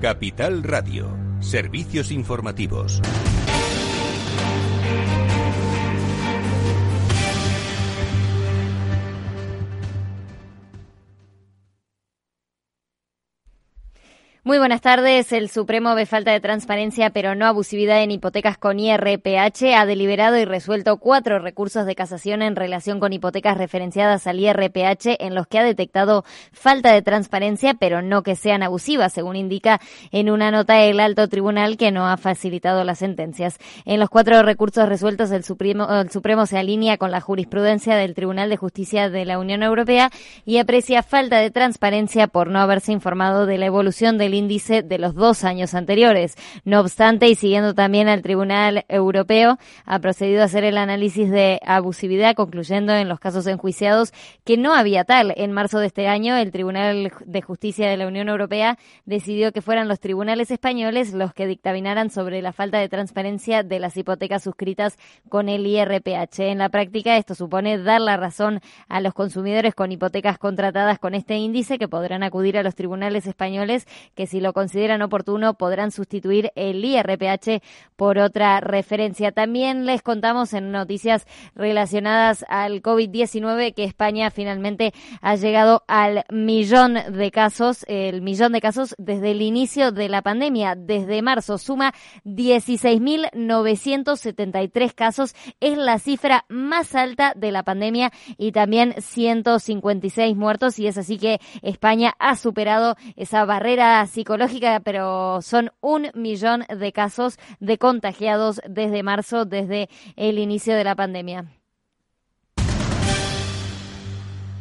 Capital Radio, servicios informativos. Muy buenas tardes. El Supremo ve falta de transparencia, pero no abusividad en hipotecas con IRPH. Ha deliberado y resuelto cuatro recursos de casación en relación con hipotecas referenciadas al IRPH en los que ha detectado falta de transparencia, pero no que sean abusivas, según indica en una nota el alto tribunal que no ha facilitado las sentencias. En los cuatro recursos resueltos, el Supremo, el Supremo se alinea con la jurisprudencia del Tribunal de Justicia de la Unión Europea y aprecia falta de transparencia por no haberse informado de la evolución del índice de los dos años anteriores. No obstante, y siguiendo también al Tribunal Europeo, ha procedido a hacer el análisis de abusividad, concluyendo en los casos enjuiciados que no había tal. En marzo de este año, el Tribunal de Justicia de la Unión Europea decidió que fueran los tribunales españoles los que dictaminaran sobre la falta de transparencia de las hipotecas suscritas con el IRPH. En la práctica, esto supone dar la razón a los consumidores con hipotecas contratadas con este índice que podrán acudir a los tribunales españoles que si lo consideran oportuno, podrán sustituir el IRPH por otra referencia. También les contamos en noticias relacionadas al COVID-19 que España finalmente ha llegado al millón de casos, el millón de casos desde el inicio de la pandemia. Desde marzo suma 16.973 casos. Es la cifra más alta de la pandemia y también 156 muertos y es así que España ha superado esa barrera psicológica, pero son un millón de casos de contagiados desde marzo, desde el inicio de la pandemia.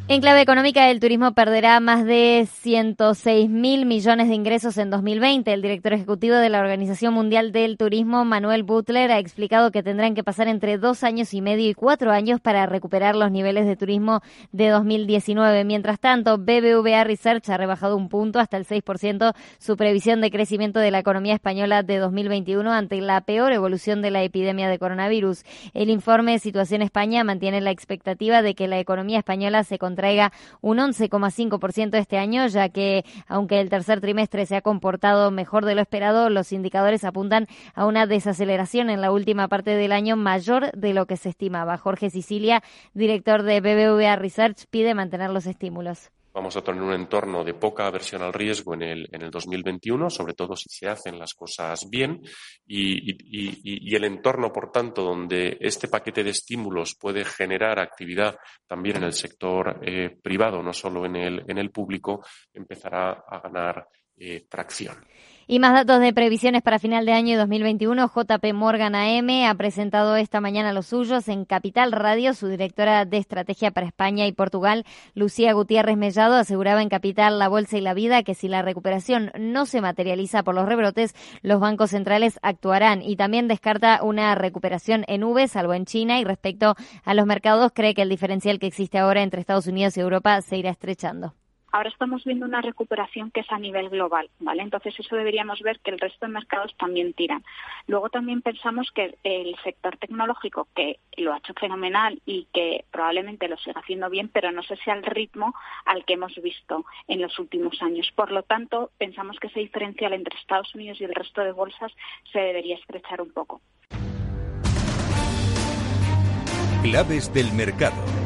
En clave económica, el turismo perderá más de 106 mil millones de ingresos en 2020. El director ejecutivo de la Organización Mundial del Turismo, Manuel Butler, ha explicado que tendrán que pasar entre dos años y medio y cuatro años para recuperar los niveles de turismo de 2019. Mientras tanto, BBVA Research ha rebajado un punto hasta el 6% su previsión de crecimiento de la economía española de 2021 ante la peor evolución de la epidemia de coronavirus. El informe Situación España mantiene la expectativa de que la economía española se traiga un 11,5% este año, ya que aunque el tercer trimestre se ha comportado mejor de lo esperado, los indicadores apuntan a una desaceleración en la última parte del año mayor de lo que se estimaba. Jorge Sicilia, director de BBVA Research, pide mantener los estímulos vamos a tener un entorno de poca aversión al riesgo en el, en el 2021, sobre todo si se hacen las cosas bien, y, el entorno, por tanto, donde este paquete de estímulos puede generar actividad también en el sector eh, privado, no solo en el, en el público, empezará a ganar eh, tracción. Y más datos de previsiones para final de año 2021. JP Morgan AM ha presentado esta mañana los suyos en Capital Radio. Su directora de estrategia para España y Portugal, Lucía Gutiérrez Mellado, aseguraba en Capital La Bolsa y la Vida que si la recuperación no se materializa por los rebrotes, los bancos centrales actuarán. Y también descarta una recuperación en V, salvo en China. Y respecto a los mercados, cree que el diferencial que existe ahora entre Estados Unidos y Europa se irá estrechando. Ahora estamos viendo una recuperación que es a nivel global, ¿vale? Entonces eso deberíamos ver que el resto de mercados también tiran. Luego también pensamos que el sector tecnológico, que lo ha hecho fenomenal y que probablemente lo siga haciendo bien, pero no sé si al ritmo al que hemos visto en los últimos años. Por lo tanto, pensamos que ese diferencial entre Estados Unidos y el resto de bolsas se debería estrechar un poco. Claves del mercado.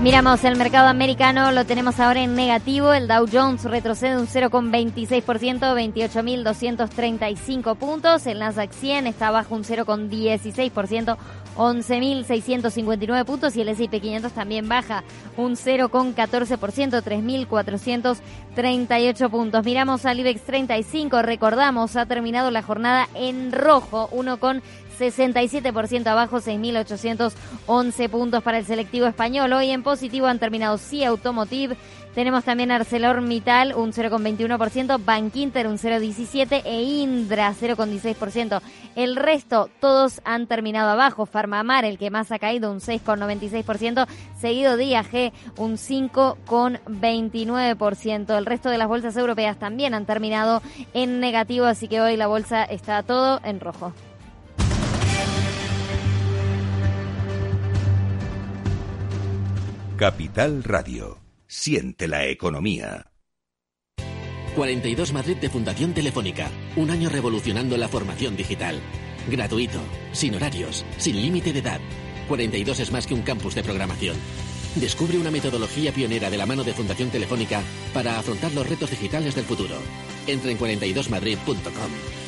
Miramos el mercado americano, lo tenemos ahora en negativo. El Dow Jones retrocede un 0,26%, 28.235 puntos. El Nasdaq 100 está bajo un 0,16%, 11.659 puntos. Y el S&P 500 también baja un 0,14%, 3.438 puntos. Miramos al IBEX 35, recordamos, ha terminado la jornada en rojo, 1 con 67% abajo, 6.811 puntos para el selectivo español. Hoy en positivo han terminado sí Automotive. Tenemos también ArcelorMittal un 0,21%, Bankinter un 0,17% e Indra 0,16%. El resto todos han terminado abajo. Farmamar, el que más ha caído, un 6,96%, seguido de un 5,29%. El resto de las bolsas europeas también han terminado en negativo, así que hoy la bolsa está todo en rojo. Capital Radio. Siente la economía. 42 Madrid de Fundación Telefónica. Un año revolucionando la formación digital. Gratuito, sin horarios, sin límite de edad. 42 es más que un campus de programación. Descubre una metodología pionera de la mano de Fundación Telefónica para afrontar los retos digitales del futuro. Entra en 42madrid.com.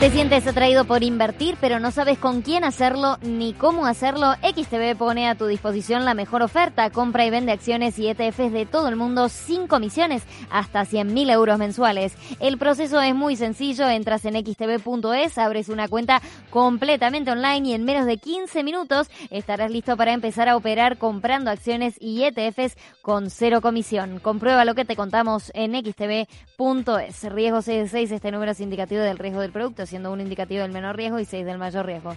Te sientes atraído por invertir, pero no sabes con quién hacerlo ni cómo hacerlo. XTB pone a tu disposición la mejor oferta. Compra y vende acciones y ETFs de todo el mundo sin comisiones, hasta 100.000 euros mensuales. El proceso es muy sencillo. Entras en xtb.es, abres una cuenta completamente online y en menos de 15 minutos estarás listo para empezar a operar comprando acciones y ETFs con cero comisión. Comprueba lo que te contamos en xtb.es. Riesgo 66, este número es indicativo del riesgo del producto siendo un indicativo del menor riesgo y seis del mayor riesgo.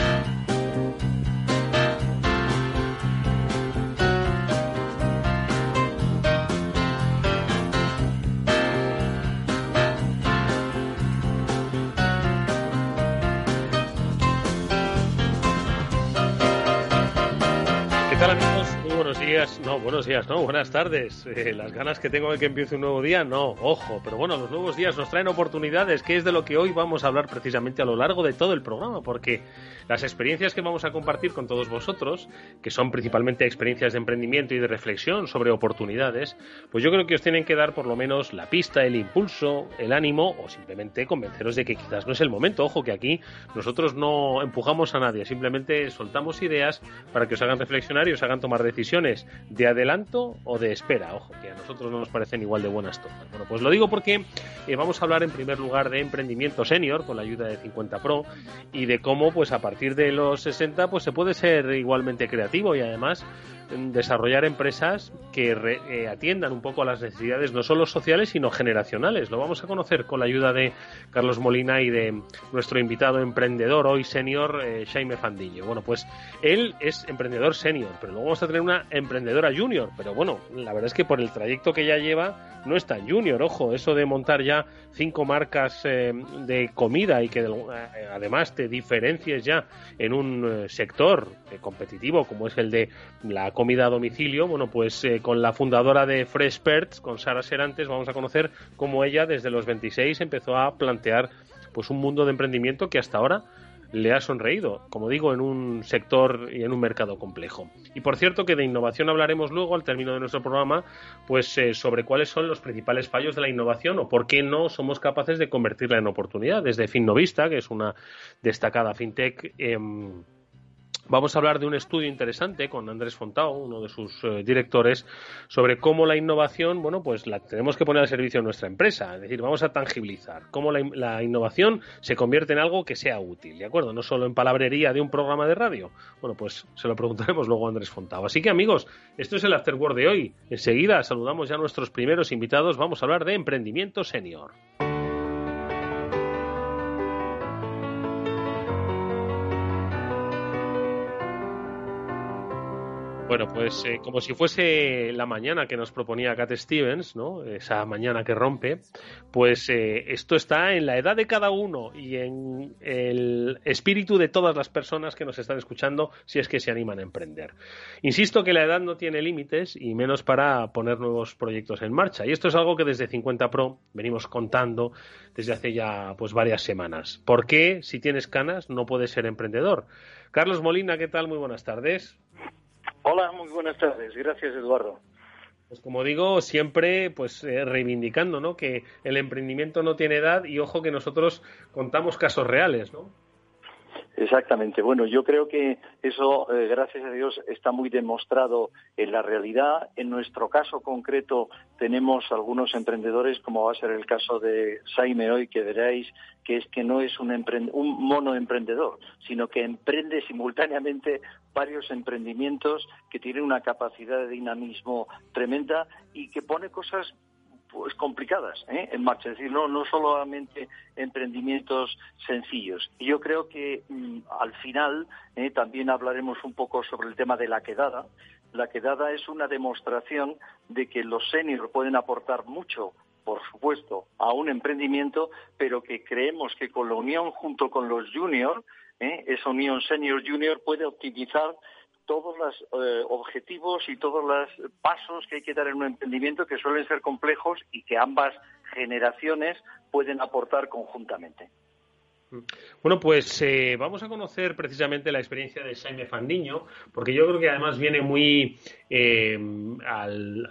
No, buenos días, no, buenas tardes. Eh, las ganas que tengo de que empiece un nuevo día, no, ojo, pero bueno, los nuevos días nos traen oportunidades, que es de lo que hoy vamos a hablar precisamente a lo largo de todo el programa, porque las experiencias que vamos a compartir con todos vosotros, que son principalmente experiencias de emprendimiento y de reflexión sobre oportunidades, pues yo creo que os tienen que dar por lo menos la pista, el impulso, el ánimo o simplemente convenceros de que quizás no es el momento. Ojo, que aquí nosotros no empujamos a nadie, simplemente soltamos ideas para que os hagan reflexionar y os hagan tomar decisiones de adelanto o de espera. Ojo, que a nosotros no nos parecen igual de buenas todas. Bueno, pues lo digo porque eh, vamos a hablar en primer lugar de emprendimiento senior con la ayuda de 50 Pro y de cómo pues a partir de los 60 pues se puede ser igualmente creativo y además desarrollar empresas que re- eh, atiendan un poco a las necesidades no solo sociales sino generacionales. Lo vamos a conocer con la ayuda de Carlos Molina y de nuestro invitado emprendedor hoy senior eh, Jaime Fandillo. Bueno, pues él es emprendedor senior, pero luego vamos a tener una emprendedora junior, pero bueno, la verdad es que por el trayecto que ya lleva no es tan junior, ojo, eso de montar ya cinco marcas eh, de comida y que eh, además te diferencies ya en un sector competitivo como es el de la comida a domicilio, bueno, pues eh, con la fundadora de Fresh Perts, con Sara Serantes, vamos a conocer cómo ella desde los 26 empezó a plantear pues un mundo de emprendimiento que hasta ahora le ha sonreído, como digo, en un sector y en un mercado complejo. Y por cierto que de innovación hablaremos luego al término de nuestro programa, pues eh, sobre cuáles son los principales fallos de la innovación o por qué no somos capaces de convertirla en oportunidad. Desde Finnovista, que es una destacada fintech, em, Vamos a hablar de un estudio interesante con Andrés Fontao, uno de sus eh, directores, sobre cómo la innovación, bueno, pues la tenemos que poner al servicio de nuestra empresa. Es decir, vamos a tangibilizar cómo la, la innovación se convierte en algo que sea útil, ¿de acuerdo? No solo en palabrería de un programa de radio. Bueno, pues se lo preguntaremos luego a Andrés Fontao. Así que, amigos, esto es el Afterword de hoy. Enseguida saludamos ya a nuestros primeros invitados. Vamos a hablar de emprendimiento senior. Bueno, pues eh, como si fuese la mañana que nos proponía Cat Stevens, ¿no? Esa mañana que rompe, pues eh, esto está en la edad de cada uno y en el espíritu de todas las personas que nos están escuchando si es que se animan a emprender. Insisto que la edad no tiene límites y menos para poner nuevos proyectos en marcha. Y esto es algo que desde 50 Pro venimos contando desde hace ya pues varias semanas. ¿Por qué si tienes canas no puedes ser emprendedor? Carlos Molina, ¿qué tal? Muy buenas tardes. Hola, muy buenas tardes. Gracias, Eduardo. Pues como digo, siempre pues eh, reivindicando, ¿no? Que el emprendimiento no tiene edad y ojo que nosotros contamos casos reales, ¿no? Exactamente. Bueno, yo creo que eso, eh, gracias a Dios, está muy demostrado en la realidad. En nuestro caso concreto tenemos algunos emprendedores, como va a ser el caso de Saime hoy, que veréis que es que no es un, un mono emprendedor, sino que emprende simultáneamente varios emprendimientos que tienen una capacidad de dinamismo tremenda y que pone cosas pues complicadas ¿eh? en marcha, es decir, no, no solamente emprendimientos sencillos. Y yo creo que mm, al final ¿eh? también hablaremos un poco sobre el tema de la quedada. La quedada es una demostración de que los seniors pueden aportar mucho por supuesto, a un emprendimiento, pero que creemos que con la unión junto con los juniors, ¿eh? esa unión senior-junior puede optimizar todos los eh, objetivos y todos los pasos que hay que dar en un emprendimiento que suelen ser complejos y que ambas generaciones pueden aportar conjuntamente. Bueno, pues eh, vamos a conocer precisamente la experiencia de Jaime Fandiño, porque yo creo que además viene muy eh, al,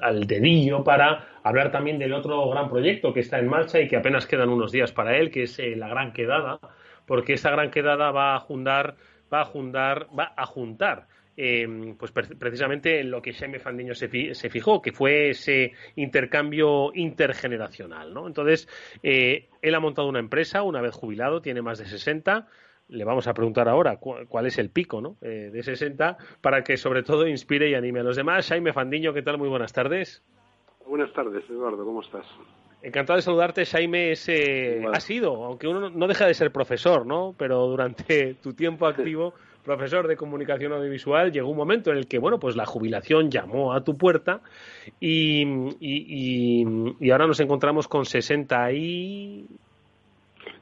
al, dedillo para hablar también del otro gran proyecto que está en marcha y que apenas quedan unos días para él, que es la Gran Quedada, porque esta Gran Quedada va a juntar va a juntar, va a juntar em, pues precisamente en lo que Jaime Fandiño se, fijó, que fue ese intercambio intergeneracional. ¿no? Entonces, eh, él ha montado una empresa, una vez jubilado, tiene más de 60. Le vamos a preguntar ahora cuál es el pico ¿no? Eh, de 60 para que sobre todo inspire y anime a los demás. Jaime Fandiño, ¿qué tal? Muy buenas tardes. Buenas tardes, Eduardo, ¿cómo estás? Encantado de saludarte, Jaime. Ese ha sido, aunque uno no deja de ser profesor, ¿no? Pero durante tu tiempo activo, profesor de comunicación audiovisual, llegó un momento en el que, bueno, pues la jubilación llamó a tu puerta y, y, ahora nos encontramos con 60 y...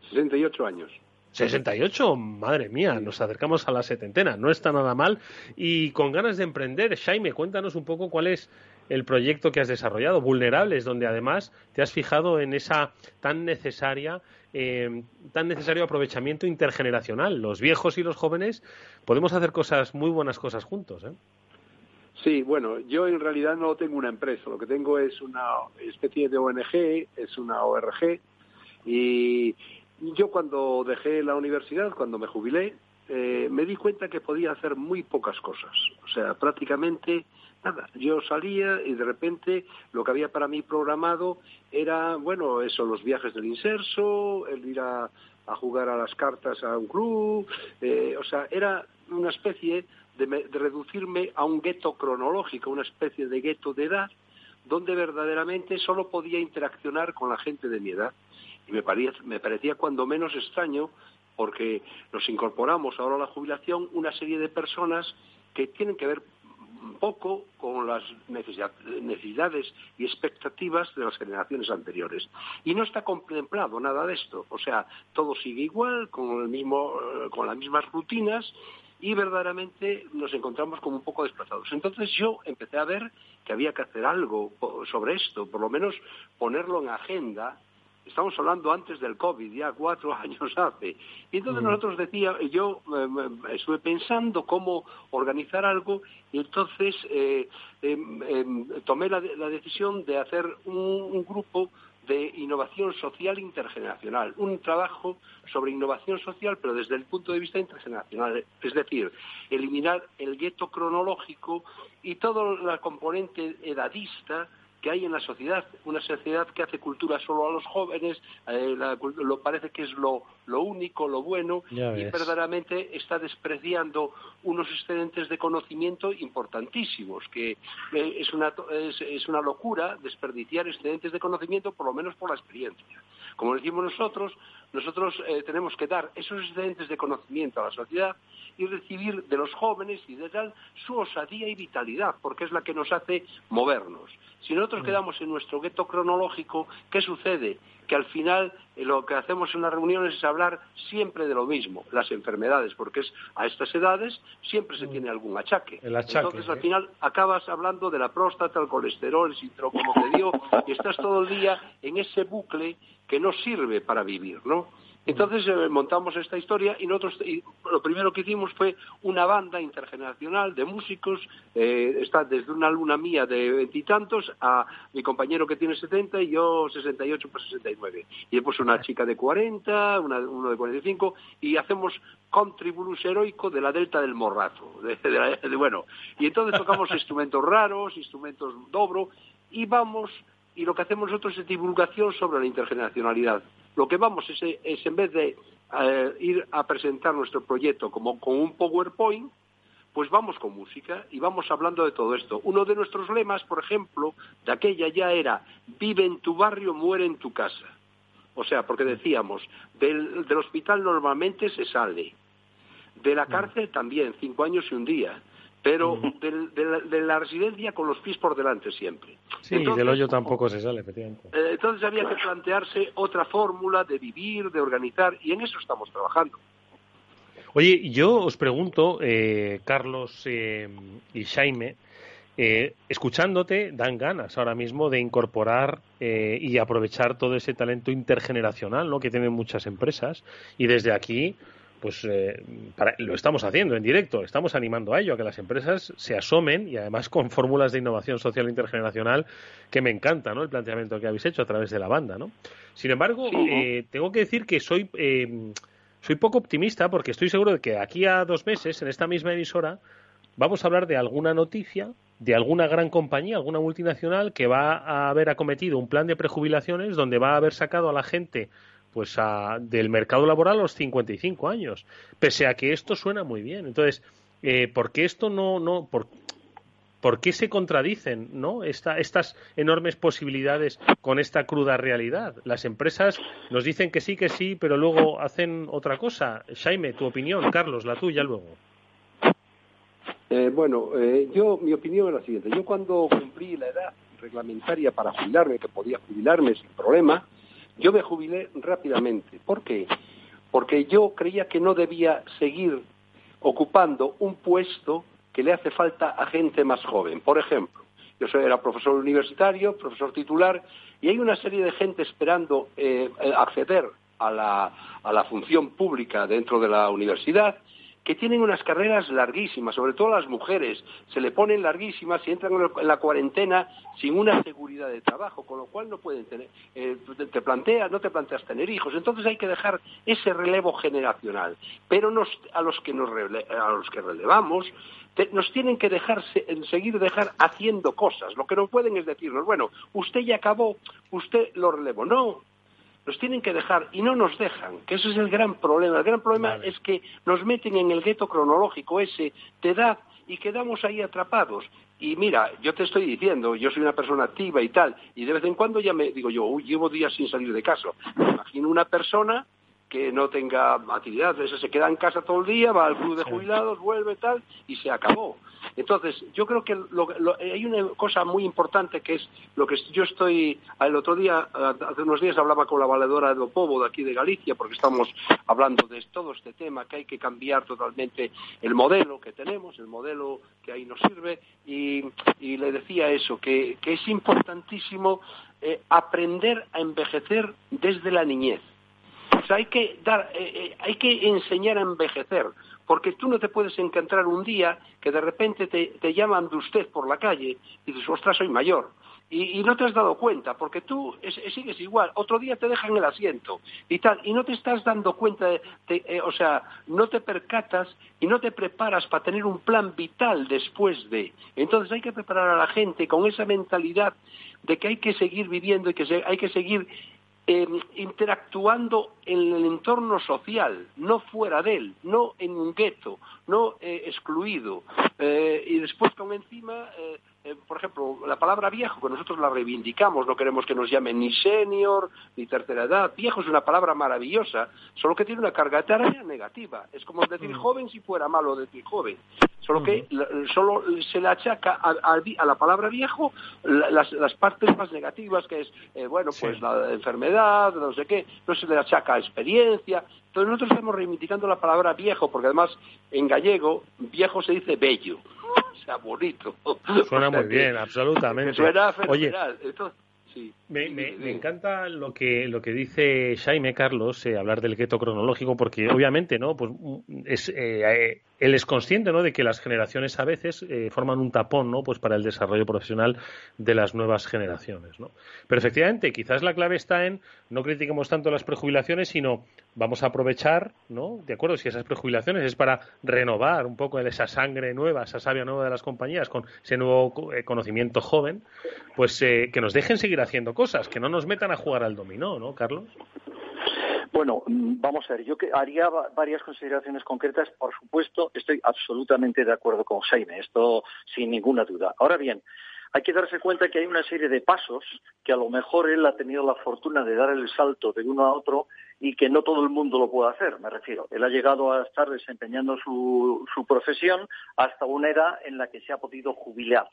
68 años. 68, madre mía, nos acercamos a la setentena, no está nada mal. Y con ganas de emprender, Jaime, cuéntanos un poco cuál es el proyecto que has desarrollado, Vulnerables, donde además te has fijado en esa tan necesaria, eh, tan necesario aprovechamiento intergeneracional. Los viejos y los jóvenes podemos hacer cosas, muy buenas cosas juntos. ¿eh? Sí, bueno, yo en realidad no tengo una empresa, lo que tengo es una especie de ONG, es una ORG, y yo cuando dejé la universidad, cuando me jubilé, eh, me di cuenta que podía hacer muy pocas cosas. O sea, prácticamente nada. Yo salía y de repente lo que había para mí programado era, bueno, eso, los viajes del inserso, el ir a, jugar a las cartas a un club, eh, o sea, era una especie de, de reducirme a un gueto cronológico, una especie de gueto de edad, donde verdaderamente solo podía interaccionar con la gente de mi edad. Y me parecía, me parecía cuando menos extraño porque nos incorporamos ahora a la jubilación una serie de personas que tienen que ver poco con las necesidades y expectativas de las generaciones anteriores. Y no está contemplado nada de esto. O sea, todo sigue igual, con, el mismo, eh, con las mismas rutinas y verdaderamente nos encontramos como un poco desplazados. Entonces yo empecé a ver que había que hacer algo sobre esto, por lo menos ponerlo en agenda estamos hablando antes del COVID, ya cuatro años hace. Y entonces mm. nosotros decía, yo eh, estuve pensando cómo organizar algo y entonces eh, em, em, tomé la, decisión de hacer un, grupo de innovación social intergeneracional, un trabajo sobre innovación social, pero desde el punto de vista intergeneracional, es decir, eliminar el gueto cronológico y toda la componente edadista que hay en la sociedad, una sociedad que hace cultura solo a los jóvenes, eh, lo parece que es lo, lo único, lo bueno, y verdaderamente está despreciando unos excedentes de conocimiento importantísimos, que eh, es, una, es, es una locura desperdiciar excedentes de conocimiento, por lo menos por la experiencia. Como decimos nosotros, nosotros eh, tenemos que dar esos excedentes de conocimiento a la sociedad y recibir de los jóvenes y de tal su osadía y vitalidad, porque es la que nos hace movernos. Si nosotros mm. quedamos en nuestro gueto cronológico, ¿qué sucede? Que al final eh, lo que hacemos en las reuniones es hablar siempre de lo mismo, las enfermedades, porque es a estas edades siempre se mm. tiene algún achaque. Entonces al final acabas hablando de la próstata, el colesterol, el síndrome como te dio, y estás todo el día en ese bucle que no sirve para vivir, ¿no? Entonces eh, montamos esta historia y nosotros lo primero que hicimos fue una banda intergeneracional de músicos, eh, está desde una luna mía de veintitantos a mi compañero que tiene setenta y yo sesenta y ocho por sesenta y nueve. Y después una chica de cuarenta, uno de cuarenta y cinco y hacemos contribulus heroico de la delta del morrazo. bueno, y entonces tocamos instrumentos raros, instrumentos dobro y vamos y lo que hacemos nosotros es divulgación sobre la intergeneracionalidad. Lo que vamos es, es en vez de eh, ir a presentar nuestro proyecto como con un PowerPoint, pues vamos con música y vamos hablando de todo esto. Uno de nuestros lemas, por ejemplo, de aquella ya era vive en tu barrio, muere en tu casa. O sea, porque decíamos, del, del hospital normalmente se sale, de la cárcel también, cinco años y un día, pero de, la, residencia con los pies por delante siempre. Sí, y del hoyo tampoco se sale, efectivamente. Eh, entonces había que plantearse otra fórmula de vivir, de organizar, y en eso estamos trabajando. Oye, yo os pregunto, eh, Carlos eh, y Jaime, escuchándote, dan ganas ahora mismo de incorporar y aprovechar todo ese talento intergeneracional ¿no? que tienen muchas empresas. Y desde aquí, pues eh, lo estamos haciendo en directo, estamos animando a ello, a que las empresas se asomen y además con fórmulas de innovación social intergeneracional que me encanta, ¿no? El planteamiento que habéis hecho a través de la banda, ¿no? Sin embargo, eh, tengo que decir que soy eh, soy poco optimista porque estoy seguro de que aquí a dos meses en esta misma emisora vamos a hablar de alguna noticia de alguna gran compañía, alguna multinacional que va a haber acometido un plan de prejubilaciones donde va a haber sacado a la gente pues del mercado laboral a los 55 años, pese a que esto suena muy bien. Entonces, eh, ¿por qué esto no, no por, ¿por qué se contradicen ¿no? estas enormes posibilidades con esta cruda realidad? Las empresas nos dicen que sí, que sí, pero luego hacen otra cosa. Jaime, tu opinión, Carlos, la tuya luego. Eh, bueno, eh, yo mi opinión es la siguiente. Yo cuando cumplí la edad reglamentaria para jubilarme, que podía jubilarme sin problema, yo me jubilé rápidamente. ¿Por qué? Porque yo creía que no debía seguir ocupando un puesto que le hace falta a gente más joven. Por ejemplo, yo era profesor universitario, profesor titular, y hay una serie de gente esperando eh, acceder a la, a la función pública dentro de la universidad que tienen unas carreras larguísimas, sobre todo las mujeres, se le ponen larguísimas y entran en la cuarentena sin una seguridad de trabajo, con lo cual no pueden tener, eh, te planteas, no te planteas tener hijos. Entonces hay que dejar ese relevo generacional. Pero a, los que nos a los que relevamos, nos tienen que dejar seguir dejar haciendo cosas. Lo que no pueden es decirnos, bueno, usted ya acabó, usted lo relevó. No, nos tienen que dejar y no nos dejan, que ese es el gran problema. El gran problema es que nos meten en el gueto cronológico ese de edad y quedamos ahí atrapados. Y mira, yo te estoy diciendo, yo soy una persona activa y tal, y de vez en cuando ya me digo yo, uy, llevo días sin salir de casa. Me imagino una persona que no tenga actividad, se queda en casa todo el día, va al club de jubilados, vuelve tal, y se acabó. Entonces, yo creo que hay una cosa muy importante que es lo que yo estoy, el otro día, hace unos días hablaba con la valedora de Opovo de aquí de Galicia, porque estamos hablando de todo este tema, que hay que cambiar totalmente el modelo que tenemos, el modelo que ahí nos sirve, y, le decía eso, que, es importantísimo eh, aprender a envejecer desde la niñez hay que dar, eh, eh, hay que enseñar a envejecer, porque tú no te puedes encontrar un día que de repente te, llaman de usted por la calle y dices, ostras, soy mayor. Y, no te has dado cuenta, porque tú sigues igual. Otro día te dejan el asiento y tal, y no te estás dando cuenta, eh, o sea, no te percatas y no te preparas para tener un plan vital después de. Entonces hay que preparar a la gente con esa mentalidad de que hay que seguir viviendo y que hay que seguir interactuando en el entorno social, no fuera de él, no en un gueto, no eh, excluido. Eh, y después con encima, eh, por ejemplo, la palabra viejo, que nosotros la reivindicamos, no queremos que nos llamen ni senior, ni tercera edad. Viejo es una palabra maravillosa, solo que tiene una carga tarea negativa. Es como decir mm. joven si fuera malo decir joven. Solo que solo se le achaca a, la palabra viejo las, partes más negativas, que es, bueno, pues la enfermedad, no sé qué, no se le achaca a experiencia. Entonces nosotros estamos reivindicando la palabra viejo, porque además en gallego viejo se dice bello, o sea, bonito. Suena muy bien, absolutamente. Suena fenomenal. Me, me, encanta lo que lo que dice Jaime Carlos eh, hablar del gueto cronológico porque obviamente no pues mm, es eh, él es consciente ¿no? de que las generaciones a veces eh, forman un tapón ¿no? pues para el desarrollo profesional de las nuevas generaciones. ¿no? Pero efectivamente, quizás la clave está en no critiquemos tanto las prejubilaciones, sino vamos a aprovechar, ¿no? de acuerdo, si esas prejubilaciones es para renovar un poco esa sangre nueva, esa savia nueva de las compañías con ese nuevo eh, conocimiento joven, pues eh, que nos dejen seguir haciendo cosas, que no nos metan a jugar al dominó, ¿no, Carlos? Bueno, mm, vamos a ver, yo haría varias consideraciones concretas. Por supuesto, estoy absolutamente de acuerdo con Jaime, esto sin ninguna duda. Ahora bien, hay que darse cuenta que hay una serie de pasos que a lo mejor él ha tenido la fortuna de dar el salto de uno a otro y que no todo el mundo lo puede hacer, me refiero. Él ha llegado a estar desempeñando su, su profesión hasta una edad en la que se ha podido jubilar.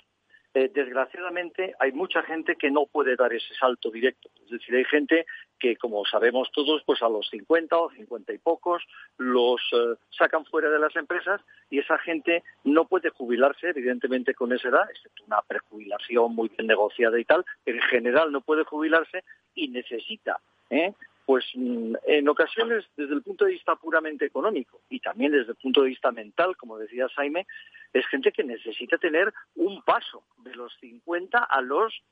Eh, desgraciadamente hay mucha gente que no puede dar ese salto directo. Es decir, hay gente que, como sabemos todos, pues a los 50 o 50 y pocos los eh, sacan fuera de las empresas y esa gente no puede jubilarse, evidentemente, con esa edad, excepto una prejubilación muy bien negociada y tal, en general no puede jubilarse y necesita ¿eh? Pues mm, en ocasiones desde el punto de vista puramente económico y también desde el punto de vista mental, como decía Jaime, es gente que necesita tener un paso de los 50 a los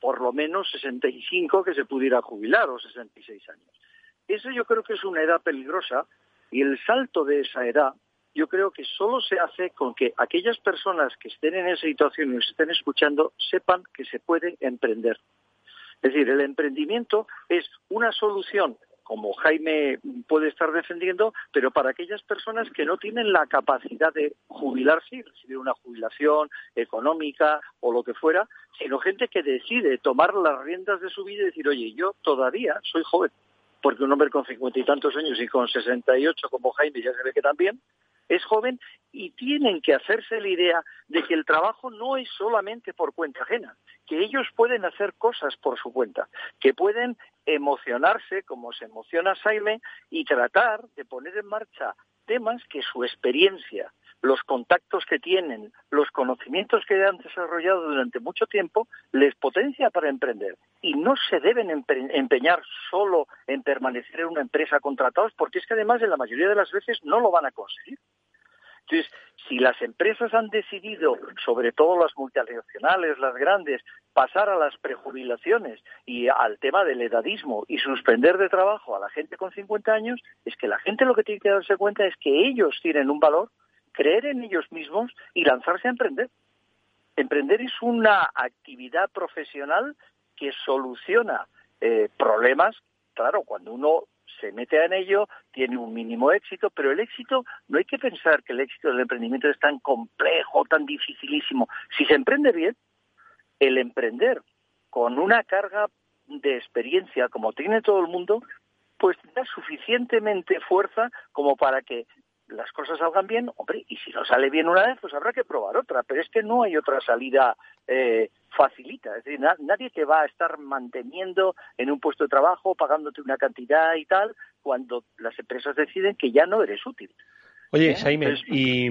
por lo menos 65 que se pudiera jubilar o 66 años. Eso yo creo que es una edad peligrosa y el salto de esa edad yo creo que solo se hace con que aquellas personas que estén en esa situación y nos estén escuchando sepan que se puede emprender. Es decir, el emprendimiento es una solución como Jaime puede estar defendiendo, pero para aquellas personas que no tienen la capacidad de jubilarse, recibir una jubilación económica o lo que fuera, sino gente que decide tomar las riendas de su vida y decir, oye, yo todavía soy joven, porque un hombre con cincuenta y tantos años y con sesenta y ocho como Jaime ya se ve que también, es joven y tienen que hacerse la idea de que el trabajo no es solamente por cuenta ajena, que ellos pueden hacer cosas por su cuenta, que pueden emocionarse como se emociona Saime y tratar de poner en marcha temas que su experiencia, los contactos que tienen, los conocimientos que han desarrollado durante mucho tiempo, les potencia para emprender. Y no se deben empeñar solo en permanecer en una empresa contratados, porque es que además en la mayoría de las veces no lo van a conseguir. Entonces, si las empresas han decidido, sobre todo las multinacionales, las grandes, pasar a las prejubilaciones y al tema del edadismo y suspender de trabajo a la gente con 50 años, es que la gente lo que tiene que darse cuenta es que ellos tienen un valor, creer en ellos mismos y lanzarse a emprender. Emprender es una actividad profesional que soluciona eh, problemas, claro, cuando uno se mete en ello, tiene un mínimo éxito, pero el éxito, no hay que pensar que el éxito del emprendimiento es tan complejo, tan dificilísimo. Si se emprende bien, el emprender con una carga de experiencia como tiene todo el mundo, pues da suficientemente fuerza como para que las cosas salgan bien, hombre, y si no sale bien una vez, pues habrá que probar otra, pero es que no hay otra salida eh, facilita, es decir, nadie te va a estar manteniendo en un puesto de trabajo, pagándote una cantidad y tal, cuando las empresas deciden que ya no eres útil. Oye, ¿Eh? Jaime, y,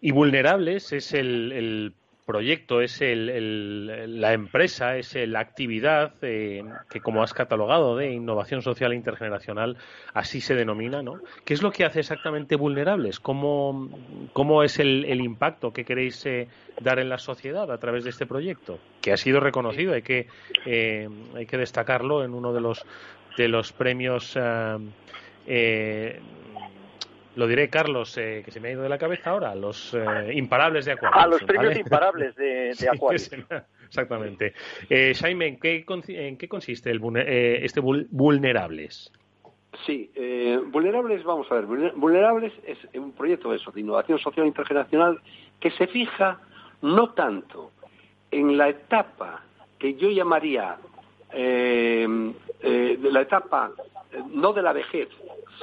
y, Vulnerables es el proyecto, es el, la empresa, es la actividad eh, que, como has catalogado, de innovación social intergeneracional, así se denomina, ¿no? ¿Qué es lo que hace exactamente vulnerables? ¿Cómo, cómo es el, impacto que queréis eh, dar en la sociedad a través de este proyecto? Que ha sido reconocido, hay que, eh, hay que destacarlo en uno de los, de los premios lo diré, Carlos, eh, que se me ha ido de la cabeza ahora, los eh, imparables de Aquarius. Ah, los premios imparables de, de Aquarius. exactamente. Eh, Jaime, ¿en qué, consiste el, este vulnerables? Sí, eh, Vulnerables, vamos a ver, Vulnerables es un proyecto de eso, de innovación social intergeneracional que se fija no tanto en la etapa que yo llamaría eh, eh, de la etapa no de la vejez,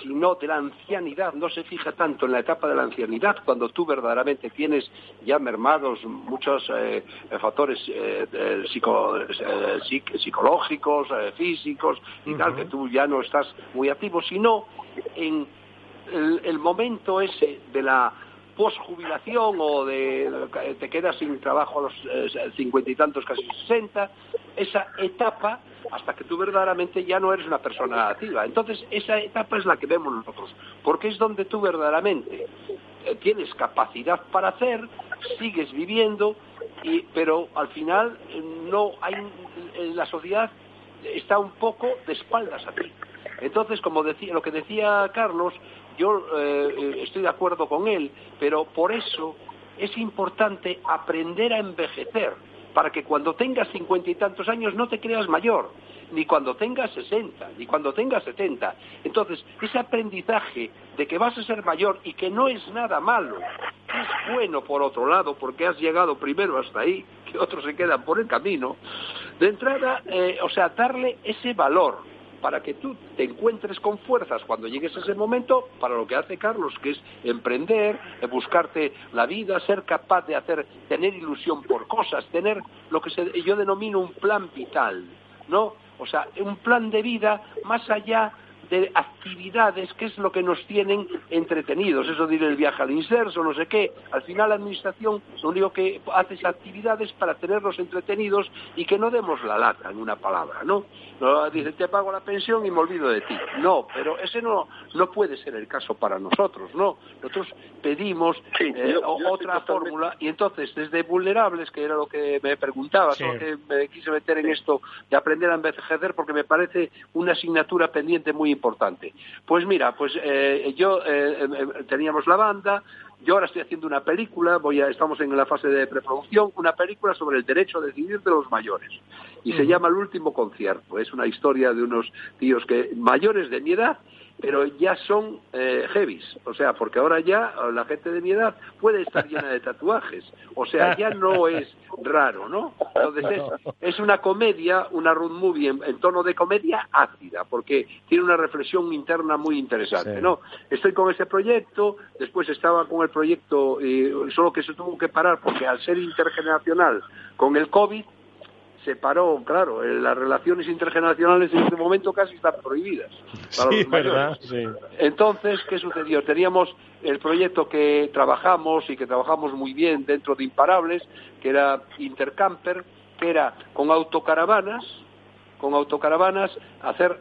sino de la ancianidad, no se fija tanto en la etapa de la ancianidad, cuando tú verdaderamente tienes ya mermados muchos eh, factores eh, psicológicos, físicos y tal, que tú ya no estás muy activo, sino en el, momento ese de la posjubilación o de te quedas sin trabajo a los cincuenta y tantos, casi sesenta, esa etapa hasta que tú verdaderamente ya no eres una persona activa. Entonces, esa etapa es la que vemos nosotros, porque es donde tú verdaderamente eh, tienes capacidad para hacer, sigues viviendo, pero al final eh, no hay la sociedad está un poco de espaldas a ti. Entonces, como decía, lo que decía Carlos, yo eh, estoy de acuerdo con él, pero por eso es importante aprender a envejecer para que cuando tengas cincuenta y tantos años no te creas mayor, ni cuando tengas sesenta, ni cuando tengas setenta. Entonces, ese aprendizaje de que vas a ser mayor y que no es nada malo, es bueno por otro lado, porque has llegado primero hasta ahí, que otros se quedan por el camino, de entrada, eh, o sea, darle ese valor para que tú te encuentres con fuerzas cuando llegues a ese momento para lo que hace Carlos, que es emprender, eh, buscarte la vida, ser capaz de hacer, tener ilusión por cosas, tener lo que yo denomino un plan vital, ¿no? O sea, un plan de vida más allá de actividades que es lo que nos tienen entretenidos. Eso diré el viaje al inserso, no sé qué. Al final la administración lo único que hace es actividades para tenerlos entretenidos y que no demos la lata en una palabra, ¿no? no dice, te pago la pensión y me olvido de ti. No, pero ese no, no puede ser el caso para nosotros, ¿no? Nosotros pedimos eh, otra fórmula y entonces desde vulnerables, que era lo que me preguntaba, que me quise meter en esto de aprender a envejecer porque me parece una asignatura pendiente muy importante. Pues mira, pues eh, yo eh, em, teníamos la banda, yo ahora estoy haciendo una película, voy a, estamos en la fase de preproducción, una película sobre el derecho a decidir de los mayores. Y se llama El último concierto. Es una historia de unos tíos que mayores de mi edad pero ya son eh, heavies, o sea, porque ahora ya la gente de mi edad puede estar llena de tatuajes, o sea, ya no es raro, ¿no? Entonces es, una comedia, una road movie en, tono de comedia ácida, porque tiene una reflexión interna muy interesante, ¿no? Estoy con ese proyecto, después estaba con el proyecto, eh, solo que se tuvo que parar porque al ser intergeneracional con el COVID, se paró, claro, eh, las relaciones intergeneracionales en este momento casi están prohibidas. sí, ¿verdad? Entonces, ¿qué sucedió? Teníamos el proyecto que trabajamos y que trabajamos muy bien dentro de Imparables, que era Intercamper, que era con autocaravanas, con autocaravanas hacer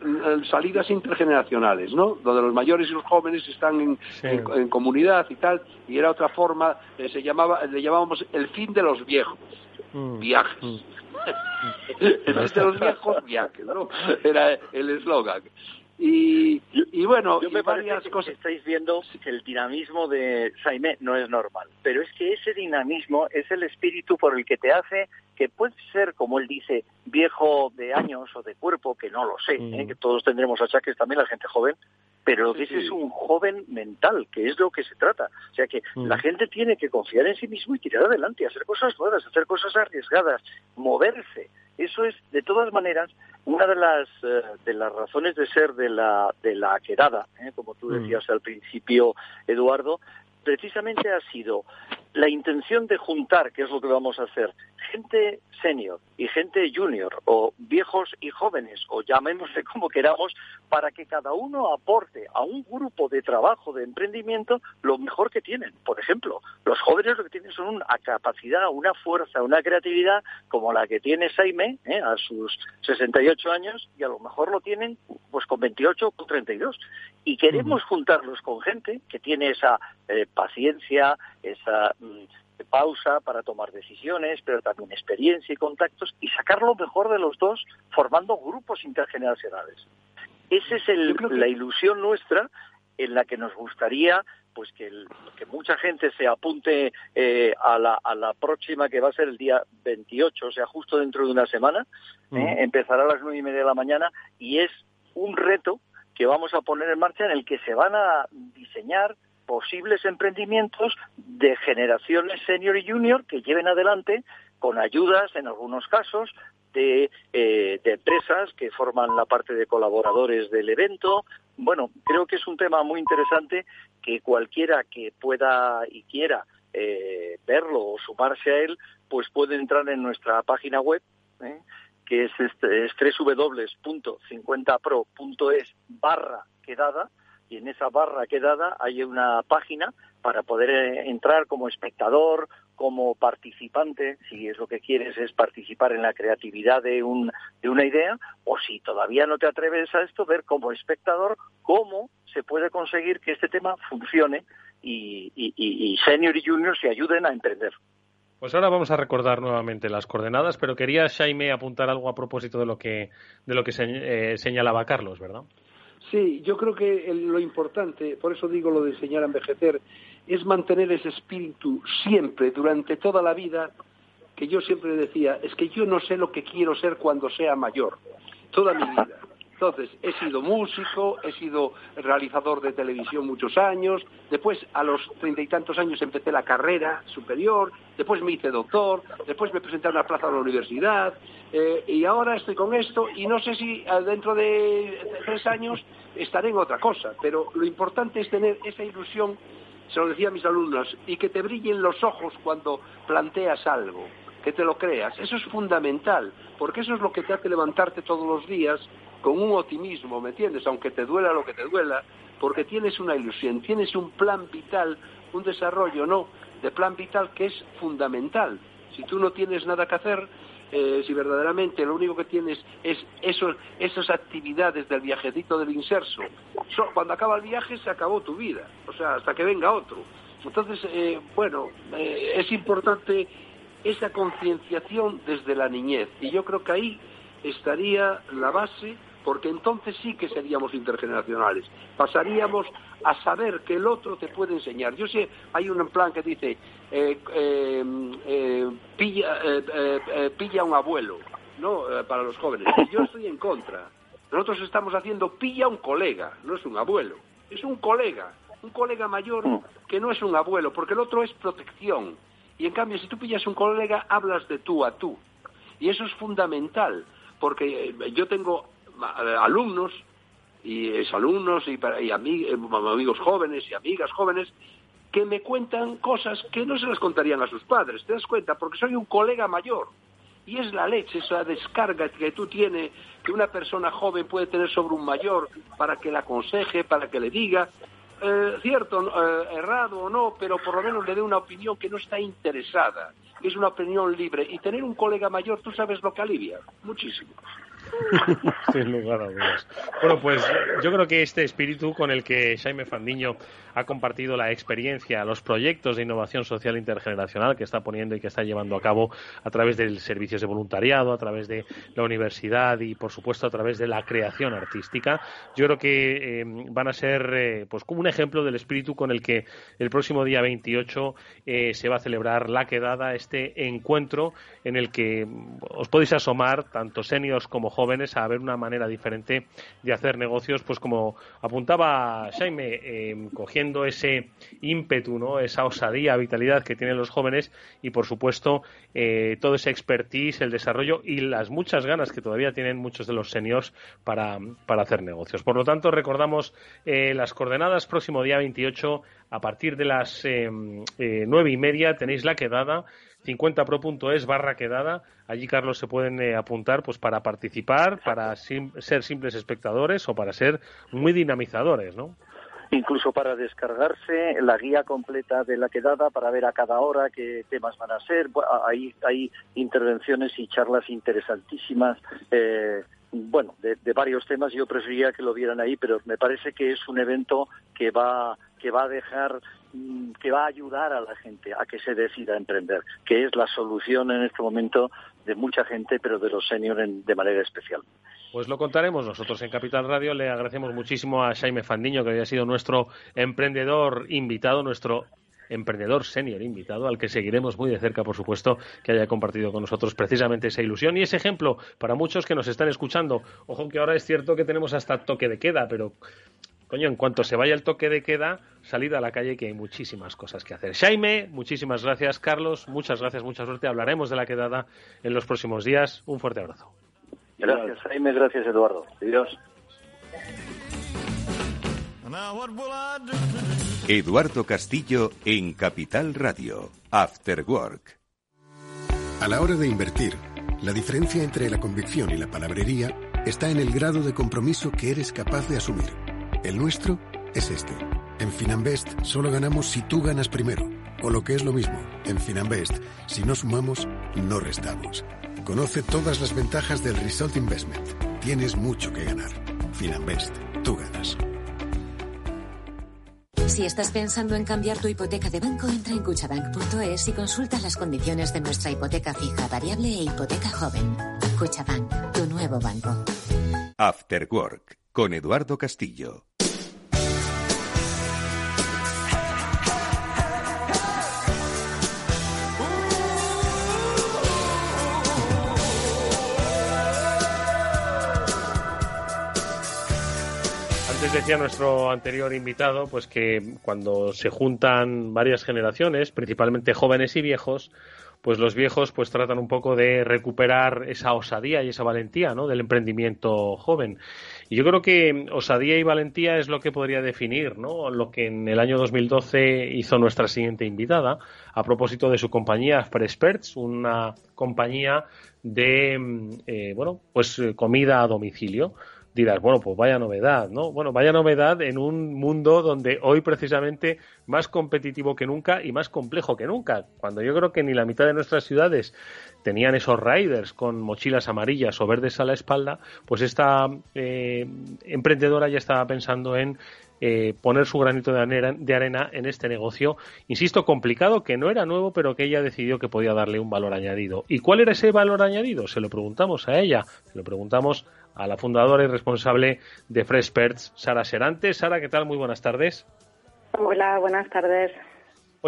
salidas intergeneracionales, ¿no? Donde los mayores y los jóvenes están en, comunidad y tal, y era otra forma, eh, se llamaba, le llamábamos el fin de los viejos, mm, viajes. Mm el de los viejos viajes, ¿no? Era el eslogan. Y, y, bueno, Yo me varias que cosas. Estáis viendo que el dinamismo de Saime no es normal, pero es que ese dinamismo es el espíritu por el que te hace que puede ser, como él dice, viejo de años o de cuerpo, que no lo sé, ¿eh? mm. que todos tendremos achaques también la gente joven, pero lo que es es un joven mental, que es lo que se trata. O sea que mm. la gente tiene que confiar en sí mismo y tirar adelante, hacer cosas nuevas, hacer cosas arriesgadas, moverse. Eso es, de todas maneras, una de las, eh, de las razones de ser de la, de la quedada, ¿eh? como tú mm. decías al principio, Eduardo, precisamente ha sido la intención de juntar, que es lo que vamos a hacer, gente senior y gente junior, o viejos y jóvenes, o llamémosle como queramos, para que cada uno aporte a un grupo de trabajo, de emprendimiento, lo mejor que tienen. Por ejemplo, los jóvenes lo que tienen son una capacidad, una fuerza, una creatividad como la que tiene Saime ¿eh? a sus 68 años, y a lo mejor lo tienen pues con 28 o con 32. Y queremos juntarlos con gente que tiene esa eh, paciencia, esa mm, pausa para tomar decisiones, pero también experiencia y contactos, y sacar lo mejor de los dos formando grupos intergeneracionales. Esa es la ilusión nuestra en la que nos gustaría pues que, que mucha gente se apunte eh, a, la, a la próxima que va a ser el día 28, o sea, justo dentro de una semana. ¿eh? Empezará a las nueve y media de la mañana y es un reto que vamos a poner en marcha en el que se van a diseñar posibles emprendimientos de generaciones senior y junior que lleven adelante con ayudas en algunos casos de, eh, de, empresas que forman la parte de colaboradores del evento. Bueno, creo que es un tema muy interesante que cualquiera que pueda y quiera eh, verlo o sumarse a él, pues puede entrar en nuestra página web, ¿eh? que es, este, es www.50pro.es barra quedada, y en esa barra quedada hay una página para poder eh, entrar como espectador, como participante, si es lo que quieres es participar en la creatividad de, un, de una idea, o si todavía no te atreves a esto, ver como espectador cómo se puede conseguir que este tema funcione y, senior y junior se ayuden a emprender. Pues ahora vamos a recordar nuevamente las coordenadas, pero quería Jaime apuntar algo a propósito de lo que de lo que eh, señalaba Carlos, ¿verdad? Sí, yo creo que lo importante, por eso digo lo de enseñar a envejecer, es mantener ese espíritu siempre, durante toda la vida, que yo siempre decía, es que yo no sé lo que quiero ser cuando sea mayor, toda mi vida. Entonces, he sido músico, he sido realizador de televisión muchos años, después a los treinta y tantos años empecé la carrera superior, después me hice doctor, después me presenté a una plaza de la universidad, eh, y ahora estoy con esto y no sé si eh, dentro de tres años estaré en otra cosa, pero lo importante es tener esa ilusión, se lo decía a mis alumnos, y que te brillen los ojos cuando planteas algo que te lo creas. Eso es fundamental, porque eso es lo que te hace levantarte todos los días con un optimismo, ¿me entiendes? Aunque te duela lo que te duela, porque tienes una ilusión, tienes un plan vital, un desarrollo, no, de plan vital que es fundamental. Si tú no tienes nada que hacer, eh, si verdaderamente lo único que tienes es esos, esas actividades del viajecito del inserso, cuando acaba el viaje se acabó tu vida, o sea, hasta que venga otro. Entonces, eh, bueno, eh, es importante esa concienciación desde la niñez y yo creo que ahí estaría la base porque entonces sí que seríamos intergeneracionales. Pasaríamos a saber que el otro te puede enseñar. Yo sé, hay un plan que dice, eh, eh, eh, pilla, pilla un abuelo, ¿no? para los jóvenes. Y yo estoy en contra. Nosotros estamos haciendo pilla un colega, no es un abuelo, es un colega, un colega mayor que no es un abuelo, porque el otro es protección. Y en cambio, si tú pillas un colega, hablas de tú a tú. Y eso es fundamental, porque yo tengo eh, alumnos y exalumnos y, y eh, amigos jóvenes y amigas jóvenes que me cuentan cosas que no se las contarían a sus padres, ¿te das cuenta? Porque soy un colega mayor. Y es la leche, esa descarga que tú tienes, que una persona joven puede tener sobre un mayor para que le aconseje, para que le diga, eh, cierto, errado o no, pero por lo menos le dé una opinión que no está interesada, es una opinión libre. Y tener un colega mayor, tú sabes lo que alivia, muchísimo. Sin lugar a dudas. Bueno, pues yo creo que este espíritu con el que Jaime Fandiño ha compartido la experiencia, los proyectos de innovación social intergeneracional que está poniendo y que está llevando a cabo a través del servicios de voluntariado, a través de la universidad y, por supuesto, a través de la creación artística, yo creo que eh, van a ser eh, pues como un ejemplo del espíritu con el que el próximo día 28 eh, se va a celebrar la quedada, este encuentro en el que os podéis asomar, tanto seniors como jóvenes, a ver una manera diferente de hacer negocios, pues como apuntaba Jaime, cogiendo ese ímpetu, ¿no? esa osadía, vitalidad que tienen los jóvenes y, por supuesto, eh, todo ese expertise, el desarrollo y las muchas ganas que todavía tienen muchos de los seniors para, hacer negocios. Por lo tanto, recordamos eh, las coordenadas próximo día 28 a partir de las eh, nueve y media tenéis la quedada 50pro.es barra quedada. Allí, Carlos, se pueden apuntar pues para participar, para ser simples espectadores o para ser muy dinamizadores, ¿no? incluso para descargarse la guía completa de la quedada para ver a cada hora qué temas van a ser. Hay, hay intervenciones y charlas interesantísimas. Eh, bueno, de, varios temas yo preferiría que lo vieran ahí, pero me parece que es un evento que va que va a dejar que va a ayudar a la gente a que se decida a emprender, que es la solución en este momento de mucha gente, pero de los seniors de manera especial. Pues lo contaremos nosotros en Capital Radio. Le agradecemos muchísimo a Jaime Fandiño, que había sido nuestro emprendedor invitado, nuestro emprendedor senior invitado, al que seguiremos muy de cerca, por supuesto, que haya compartido con nosotros precisamente esa ilusión y ese ejemplo para muchos que nos están escuchando. Ojo que ahora es cierto que tenemos hasta toque de queda, pero coño, en cuanto se vaya el toque de queda, salida a la calle que hay muchísimas cosas que hacer. Jaime, muchísimas gracias, Carlos, muchas gracias, mucha suerte. Hablaremos de la quedada en los próximos días. Un fuerte abrazo. Gracias, Jaime, gracias, Eduardo. Adiós. Eduardo Castillo en Capital Radio, After Work. A la hora de invertir, la diferencia entre la convicción y la palabrería está en el grado de compromiso que eres capaz de asumir. El nuestro es este. En Finanbest solo ganamos si tú ganas primero. O lo que es lo mismo, en Finanbest, si no sumamos, no restamos. Conoce todas las ventajas del Result Investment. Tienes mucho que ganar. Finanbest, tú ganas. Si estás pensando en cambiar tu hipoteca de banco, entra en cuchabank.es y consulta las condiciones de nuestra hipoteca fija, variable e hipoteca joven. Cuchabank, tu nuevo banco. After Work con Eduardo Castillo. Decía nuestro anterior invitado, pues que cuando se juntan varias generaciones, principalmente jóvenes y viejos, pues los viejos pues tratan un poco de recuperar esa osadía y esa valentía, ¿no? Del emprendimiento joven. Y yo creo que osadía y valentía es lo que podría definir, ¿no? Lo que en el año 2012 hizo nuestra siguiente invitada a propósito de su compañía Fresperts, una compañía de, mm, eh, bueno, pues eh, comida a domicilio dirás, bueno, pues vaya novedad, ¿no? Bueno, vaya novedad en un mundo donde hoy precisamente más competitivo que nunca y más complejo que nunca, cuando yo creo que ni la mitad de nuestras ciudades tenían esos riders con mochilas amarillas o verdes a la espalda, pues esta eh, emprendedora ya estaba pensando en eh, poner su granito de arena, de arena, en este negocio, insisto, complicado, que no era nuevo, pero que ella decidió que podía darle un valor añadido. ¿Y cuál era ese valor añadido? Se lo preguntamos a ella, se lo preguntamos a la fundadora y responsable de Freshperts, Sara Serantes. Sara, ¿qué tal? Muy buenas tardes. Hola, buenas tardes.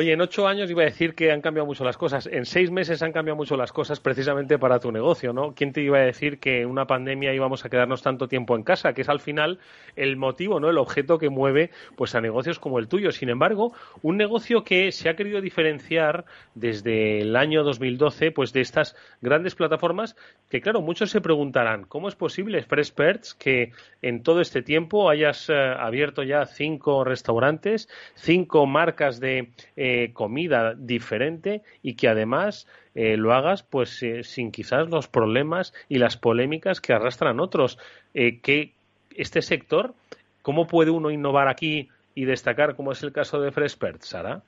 Oye, en ocho años iba a decir que han cambiado mucho las cosas. En seis meses han cambiado mucho las cosas precisamente para tu negocio, ¿no? ¿Quién te iba a decir que en una pandemia íbamos a quedarnos tanto tiempo en casa? Que es al final el motivo, ¿no? El objeto que mueve pues a negocios como el tuyo. Sin embargo, un negocio que se ha querido diferenciar desde el año 2012, pues de estas grandes plataformas que, claro, muchos se preguntarán, ¿cómo es posible, Freshperts, que en todo este tiempo hayas eh, abierto ya cinco restaurantes, cinco marcas de eh, comida diferente y que además eh, lo hagas pues eh, sin quizás los problemas y las polémicas que arrastran otros. que este sector, ¿cómo puede uno innovar aquí y destacar, como es el caso de Freshpert, Sara?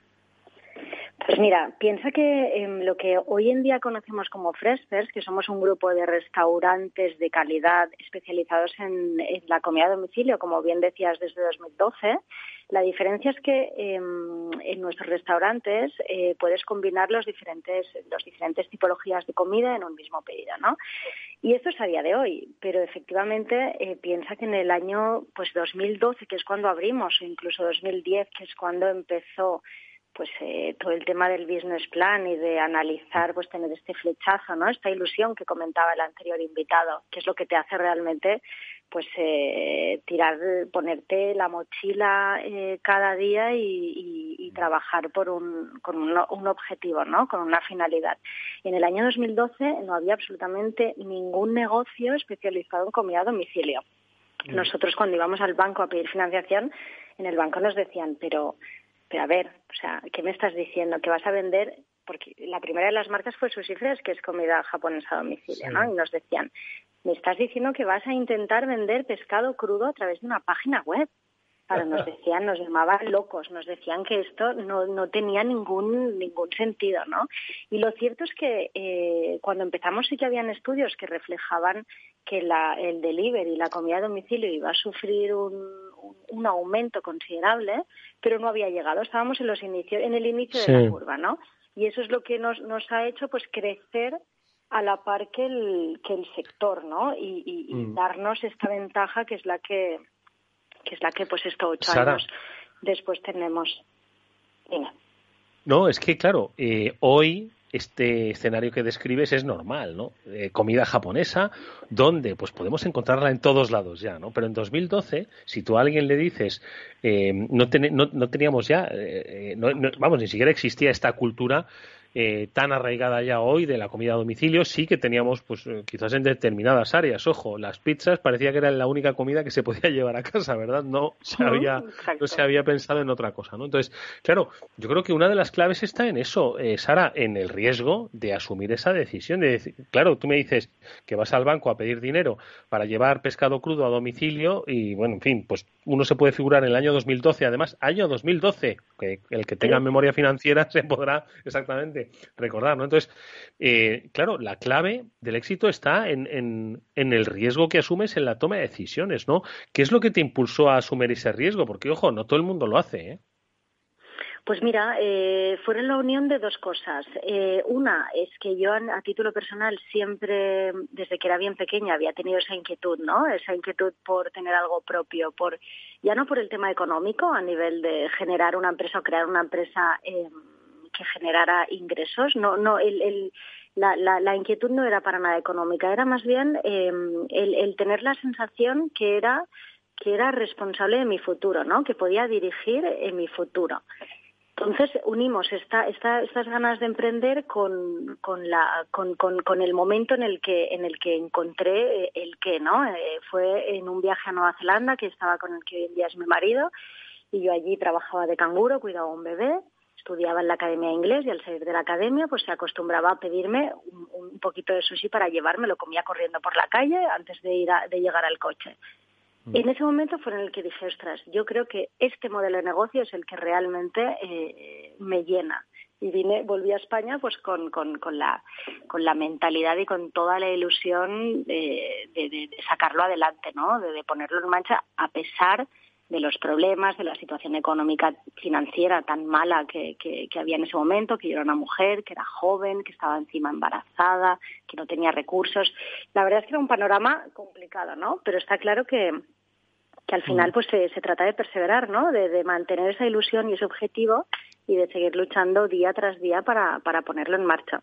Pues mira, piensa que em, lo que hoy en día conocemos como Freshpers, que somos un grupo de restaurantes de calidad especializados en, la comida a domicilio, como bien decías desde 2012, la diferencia es que em, en nuestros restaurantes eh, puedes combinar los diferentes, los diferentes tipologías de comida en un mismo pedido, ¿no? Y esto es a día de hoy, pero efectivamente eh, piensa que en el año pues 2012, que es cuando abrimos, o incluso 2010, que es cuando empezó pues eh, todo el tema del business plan y de analizar pues tener este flechazo no esta ilusión que comentaba el anterior invitado que es lo que te hace realmente pues eh, tirar ponerte la mochila eh, cada día y, y, trabajar por un con un, un, objetivo no con una finalidad. En el año 2012 no había absolutamente ningún negocio especializado en comida a domicilio. Mm. nosotros cuando íbamos al banco a pedir financiación en el banco nos decían pero pero a ver, o sea, ¿qué me estás diciendo? ¿Que vas a vender? Porque la primera de las marcas fue Sushi Fresh, que es comida japonesa a domicilio, ¿no? Y nos decían, me estás diciendo que vas a intentar vender pescado crudo a través de una página web. Claro, nos decían, nos llamaban locos, nos decían que esto no, no tenía ningún, ningún sentido, ¿no? Y lo cierto es que eh, cuando empezamos sí que habían estudios que reflejaban que la, el delivery, la comida a domicilio iba a sufrir un, un aumento considerable, pero no había llegado. Estábamos en los inicios, en el inicio de la curva, ¿no? Y eso es lo que nos, nos ha hecho pues crecer a la par que el, que el sector, ¿no? Y, mm. darnos esta ventaja que es la que, que es la que pues estos ocho años después tenemos. No, es que claro, eh, hoy este escenario que describes es normal, ¿no? Eh, comida japonesa, donde pues podemos encontrarla en todos lados ya, ¿no? Pero en 2012, si tú a alguien le dices, eh, no, no, teníamos ya, eh, vamos, ni siquiera existía esta cultura eh, tan arraigada ya hoy de la comida a domicilio, sí que teníamos, pues eh, quizás en determinadas áreas. Ojo, las pizzas parecía que eran la única comida que se podía llevar a casa, ¿verdad? No se había, no se había pensado en otra cosa, ¿no? Entonces, claro, yo creo que una de las claves está en eso, eh, Sara, en el riesgo de asumir esa decisión. De decir, claro, tú me dices que vas al banco a pedir dinero para llevar pescado crudo a domicilio y, bueno, en fin, pues uno se puede figurar en el año 2012, además, año 2012, que el que tenga memoria financiera se podrá exactamente recordar, ¿no? Entonces, eh, claro, la clave del éxito está en, en, el riesgo que asumes en la toma de decisiones, ¿no? ¿Qué es lo que te impulsó a asumir ese riesgo? Porque, ojo, no todo el mundo lo hace, ¿eh? Pues mira, eh, fueron la unión de dos cosas. Eh, una es que yo a, título personal siempre, desde que era bien pequeña, había tenido esa inquietud, ¿no? Esa inquietud por tener algo propio, por ya no por el tema económico, a nivel de generar una empresa o crear una empresa eh, que generara ingresos. No, no, el, la, la, inquietud no era para nada económica, era más bien em, el, tener la sensación que era que era responsable de mi futuro, ¿no? Que podía dirigir en mi futuro. Entonces unimos esta, esta, estas ganas de emprender con, con, la, con, el momento en el que, en el que encontré eh, el qué, ¿no? Eh, fue en un viaje a Nueva Zelanda que estaba con el que hoy en día es mi marido y yo allí trabajaba de canguro, cuidaba a un bebé estudiaba en la academia de inglés y al salir de la academia pues se acostumbraba a pedirme un, poquito de sushi para llevarme, lo comía corriendo por la calle antes de ir de llegar al coche. Mm. En ese momento fue en el que dije, ostras, yo creo que este modelo de negocio es el que realmente eh, me llena. Y vine, volví a España pues con, con, con, la, con la mentalidad y con toda la ilusión de, de, sacarlo adelante, ¿no? De, de ponerlo en marcha a pesar de los problemas, de la situación económica financiera tan mala que, había en ese momento, que yo era una mujer, que era joven, que estaba encima embarazada, que no tenía recursos. La verdad es que era un panorama complicado, ¿no? Pero está claro que, que al final mm. pues se, trata de perseverar, ¿no? De, mantener esa ilusión y ese objetivo y de seguir luchando día tras día para, para ponerlo en marcha.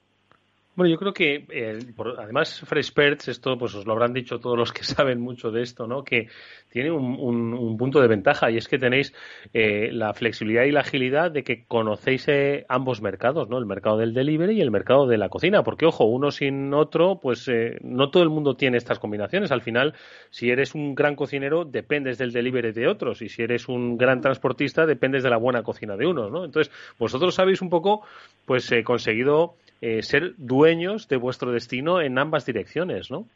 Bueno, yo creo que eh, además Freshperts, esto pues os lo habrán dicho todos los que saben mucho de esto, ¿no? Que tiene un, punto de ventaja y es que tenéis eh, la flexibilidad y la agilidad de que conocéis eh, ambos mercados, ¿no? El mercado del delivery y el mercado de la cocina, porque ojo, uno sin otro, pues no todo el mundo tiene estas combinaciones. Al final, si eres un gran cocinero, dependes del delivery de otros y si eres un gran transportista, dependes de la buena cocina de unos, ¿no? Entonces, vosotros habéis un poco, pues, conseguido eh, ser dueños de vuestro destino en ambas direcciones, ¿no?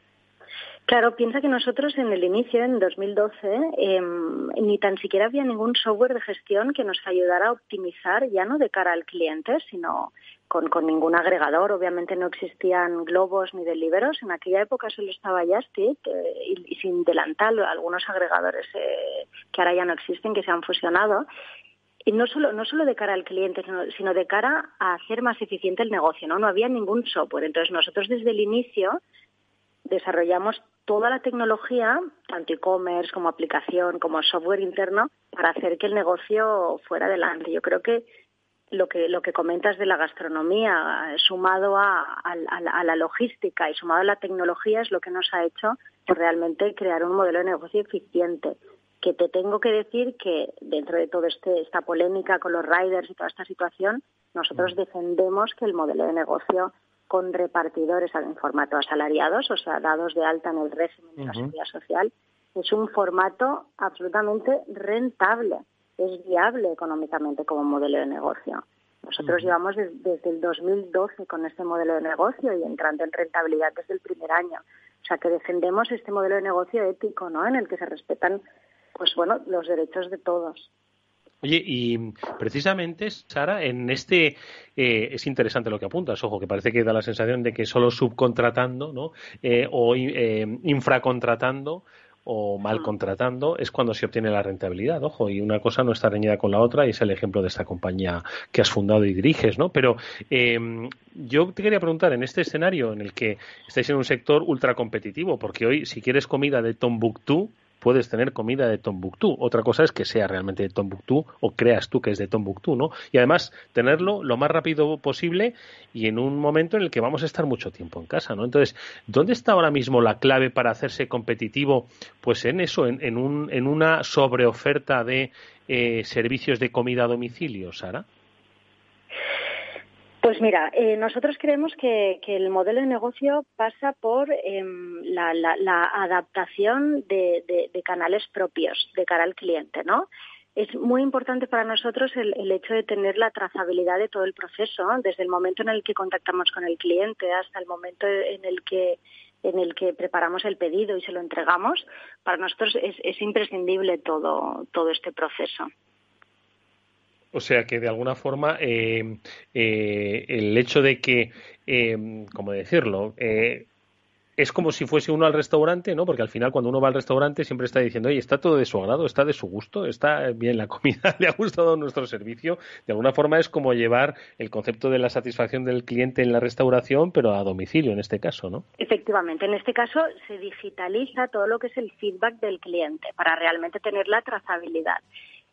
Claro, piensa que nosotros en el inicio, en 2012, em, ni tan siquiera había ningún software de gestión que nos ayudara a optimizar, ya no de cara al cliente, sino con, ningún agregador. Obviamente no existían globos ni deliveros. En aquella época solo estaba Justic eh, y, sin delantal algunos agregadores eh, que ahora ya no existen, que se han fusionado y no solo, no solo de cara al cliente, sino, de cara a hacer más eficiente el negocio, ¿no? No había ningún software. Entonces nosotros desde el inicio desarrollamos toda la tecnología, tanto e-commerce como aplicación, como software interno, para hacer que el negocio fuera adelante. Yo creo que lo que, lo que comentas de la gastronomía, sumado a, a, la logística y sumado a la tecnología, es lo que nos ha hecho realmente crear un modelo de negocio eficiente que te tengo que decir que dentro de toda este, esta polémica con los riders y toda esta situación, nosotros defendemos que el modelo de negocio con repartidores en formato asalariados, o sea, dados de alta en el régimen de la seguridad social, es un formato absolutamente rentable, es viable económicamente como modelo de negocio. Nosotros llevamos desde el 2012 con este modelo de negocio y entrando en rentabilidad desde el primer año. O sea, que defendemos este modelo de negocio ético, ¿no? En el que se respetan pues bueno, los derechos de todos. Oye, y precisamente, Sara, en este eh, es interesante lo que apuntas, ojo, que parece que da la sensación de que solo subcontratando, ¿no? Eh, o eh, infracontratando o mal contratando es cuando se obtiene la rentabilidad, ojo, y una cosa no está reñida con la otra y es el ejemplo de esta compañía que has fundado y diriges, ¿no? Pero em, yo te quería preguntar, en este escenario en el que estáis en un sector ultra competitivo, porque hoy si quieres comida de Tombuctú, puedes tener comida de Tombuctú. Otra cosa es que sea realmente de Tombuctú o creas tú que es de Tombuctú, ¿no? Y además tenerlo lo más rápido posible y en un momento en el que vamos a estar mucho tiempo en casa, ¿no? Entonces, ¿dónde está ahora mismo la clave para hacerse competitivo? Pues en eso, en, en, un, en una sobreoferta de eh, servicios de comida a domicilio, Sara. Pues mira, eh, nosotros creemos que, el modelo de negocio pasa por em, la, adaptación de, canales propios de cara al cliente, ¿no? Es muy importante para nosotros el, hecho de tener la trazabilidad de todo el proceso, desde el momento en el que contactamos con el cliente hasta el momento en el que en el que preparamos el pedido y se lo entregamos. Para nosotros es, es imprescindible todo, todo este proceso. O sea que de alguna forma eh, eh, el hecho de que, eh, ¿cómo decirlo? Eh, es como si fuese uno al restaurante, ¿no? Porque al final cuando uno va al restaurante siempre está diciendo, oye, está todo de su agrado, está de su gusto, está bien la comida, le ha gustado nuestro servicio. De alguna forma es como llevar el concepto de la satisfacción del cliente en la restauración, pero a domicilio en este caso, ¿no? Efectivamente, en este caso se digitaliza todo lo que es el feedback del cliente para realmente tener la trazabilidad.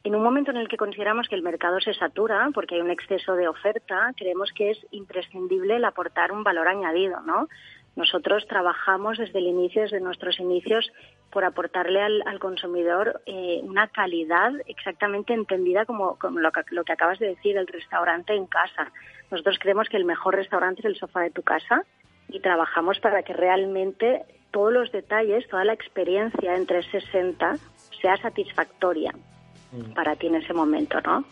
En un momento en el que consideramos que el mercado se satura porque hay un exceso de oferta, creemos que es imprescindible el aportar un valor añadido, ¿no? Nosotros trabajamos desde el inicio, desde nuestros inicios, por aportarle al, consumidor eh, una calidad exactamente entendida como, lo, que, lo, que, acabas de decir, el restaurante en casa. Nosotros creemos que el mejor restaurante es el sofá de tu casa y trabajamos para que realmente todos los detalles, toda la experiencia en 360 sea satisfactoria. Mm. para ti en ese momento, ¿no?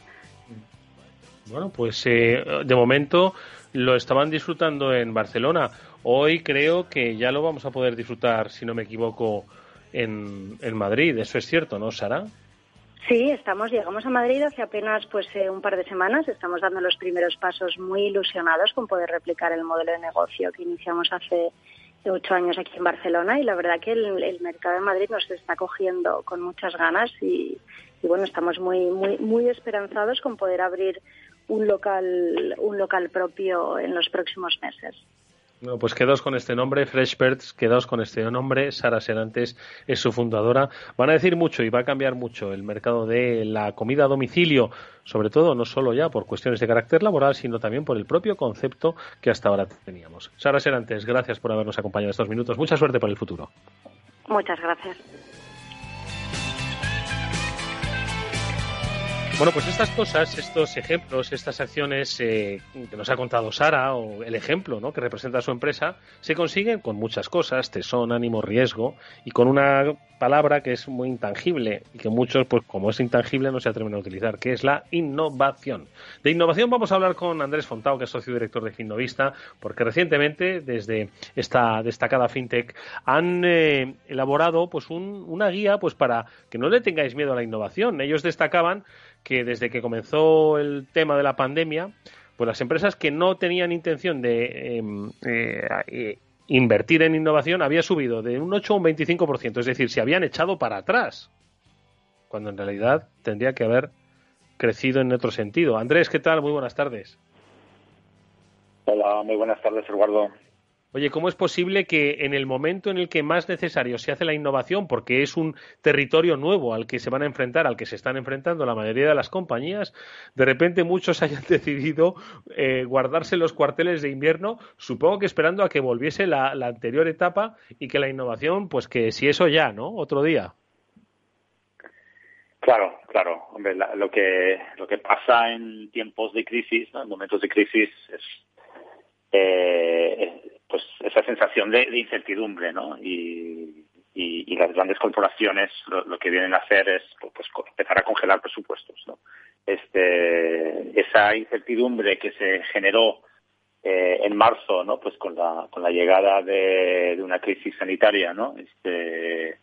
Bueno, pues eh, de momento lo estaban disfrutando en Barcelona. Hoy creo que ya lo vamos a poder disfrutar, si no me equivoco, en, en Madrid. Eso es cierto, ¿no, Sara? Sí, estamos, llegamos a Madrid hace apenas pues eh, un par de semanas. Estamos dando los primeros pasos muy ilusionados con poder replicar el modelo de negocio que iniciamos hace ocho años aquí en Barcelona y la verdad que el, el mercado de Madrid nos está cogiendo con muchas ganas y, y bueno, estamos muy, muy, muy esperanzados con poder abrir un local, un local propio en los próximos meses. Bueno, pues quedaos con este nombre, Freshbirds, quedaos con este nombre. Sara Serantes es su fundadora. Van a decir mucho y va a cambiar mucho el mercado de la comida a domicilio, sobre todo no solo ya por cuestiones de carácter laboral, sino también por el propio concepto que hasta ahora teníamos. Sara Serantes, gracias por habernos acompañado estos minutos. Mucha suerte para el futuro. Muchas gracias. Bueno, pues estas cosas, estos ejemplos, estas acciones eh, que nos ha contado Sara, o el ejemplo ¿no? que representa su empresa, se consiguen con muchas cosas, tesón, ánimo, riesgo, y con una palabra que es muy intangible y que muchos, pues como es intangible, no se atreven a utilizar, que es la innovación. De innovación vamos a hablar con Andrés Fontao, que es socio director de Finnovista, porque recientemente, desde esta destacada fintech, han eh, elaborado pues una guía pues para que no le tengáis miedo a la innovación. Ellos destacaban que desde que comenzó el tema de la pandemia, pues las empresas que no tenían intención de em, eh, eh, invertir en innovación había subido de un 8 a un 25%, es decir, se habían echado para atrás, cuando en realidad tendría que haber crecido en otro sentido. Andrés, ¿qué tal? Muy buenas tardes. Hola, muy buenas tardes, Eduardo. Oye, ¿cómo es posible que en el momento en el que más necesario se hace la innovación, porque es un territorio nuevo al que se van a enfrentar, al que se están enfrentando la mayoría de las compañías, de repente muchos hayan decidido eh, guardarse los cuarteles de invierno, supongo que esperando a que volviese la, anterior etapa y que la innovación, pues que si eso ya, ¿no? Otro día. Claro, claro. Hombre, lo que lo que pasa en tiempos de crisis, en momentos de crisis, es eh, pues esa sensación de, incertidumbre, ¿no? Y, y, las grandes corporaciones lo, que vienen a hacer es pues, empezar a congelar presupuestos, ¿no? Este, esa incertidumbre que se generó eh, en marzo, ¿no? Pues con la, con la llegada de, de una crisis sanitaria, ¿no? Este,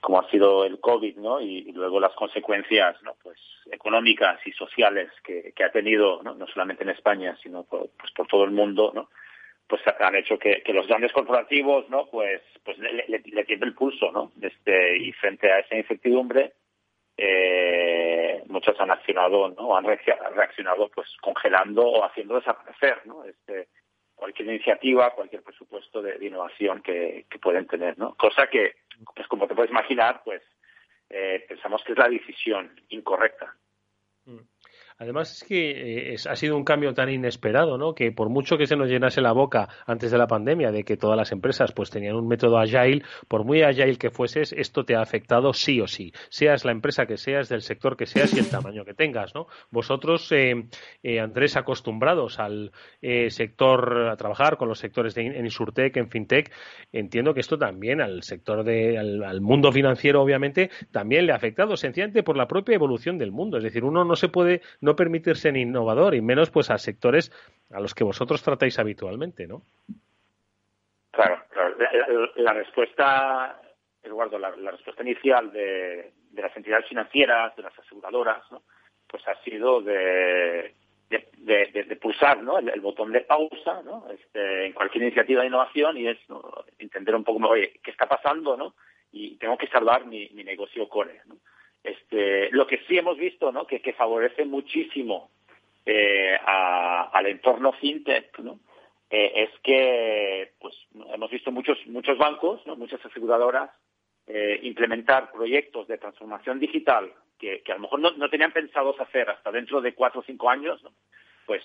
como ha sido el COVID, ¿no? Y, luego las consecuencias, ¿no? Pues económicas y sociales que, que ha tenido, ¿no? no solamente en España, sino por, pues por todo el mundo, ¿no? Pues han hecho que, los grandes corporativos no pues pues le, le, el pulso no este y frente a esa incertidumbre eh, muchos han accionado no han reaccionado pues congelando o haciendo desaparecer no este cualquier iniciativa cualquier presupuesto de, innovación que, que, pueden tener no cosa que pues como te puedes imaginar pues eh, pensamos que es la decisión incorrecta. Además es que eh, ha sido un cambio tan inesperado, ¿no? Que por mucho que se nos llenase la boca antes de la pandemia de que todas las empresas pues tenían un método agile, por muy agile que fueses, esto te ha afectado sí o sí. Seas la empresa que seas, del sector que seas y el tamaño que tengas, ¿no? Vosotros, eh, eh, Andrés, acostumbrados al sector, a trabajar con los sectores de, en Insurtech, en FinTech, entiendo que esto también al sector de, al, al mundo financiero, obviamente, también le ha afectado, sencillamente por la propia evolución del mundo. Es decir, uno no se puede no permitirse en innovador y menos pues a sectores a los que vosotros tratáis habitualmente, ¿no? Claro, claro. La, respuesta, Eduardo, la, respuesta inicial de, las entidades financieras, de las aseguradoras, ¿no? pues ha sido de, de, pulsar ¿no? el, botón de pausa ¿no? este, en cualquier iniciativa de innovación y es entender un poco, oye, ¿qué está pasando? ¿no? Y tengo que salvar mi, mi negocio core. ¿no? Este, lo que sí hemos visto, ¿no? que, favorece muchísimo eh, al entorno fintech, ¿no? Eh, es que pues hemos visto muchos muchos bancos, ¿no? muchas aseguradoras eh, implementar proyectos de transformación digital que, a lo mejor no, no, tenían pensados hacer hasta dentro de cuatro o cinco años, ¿no? pues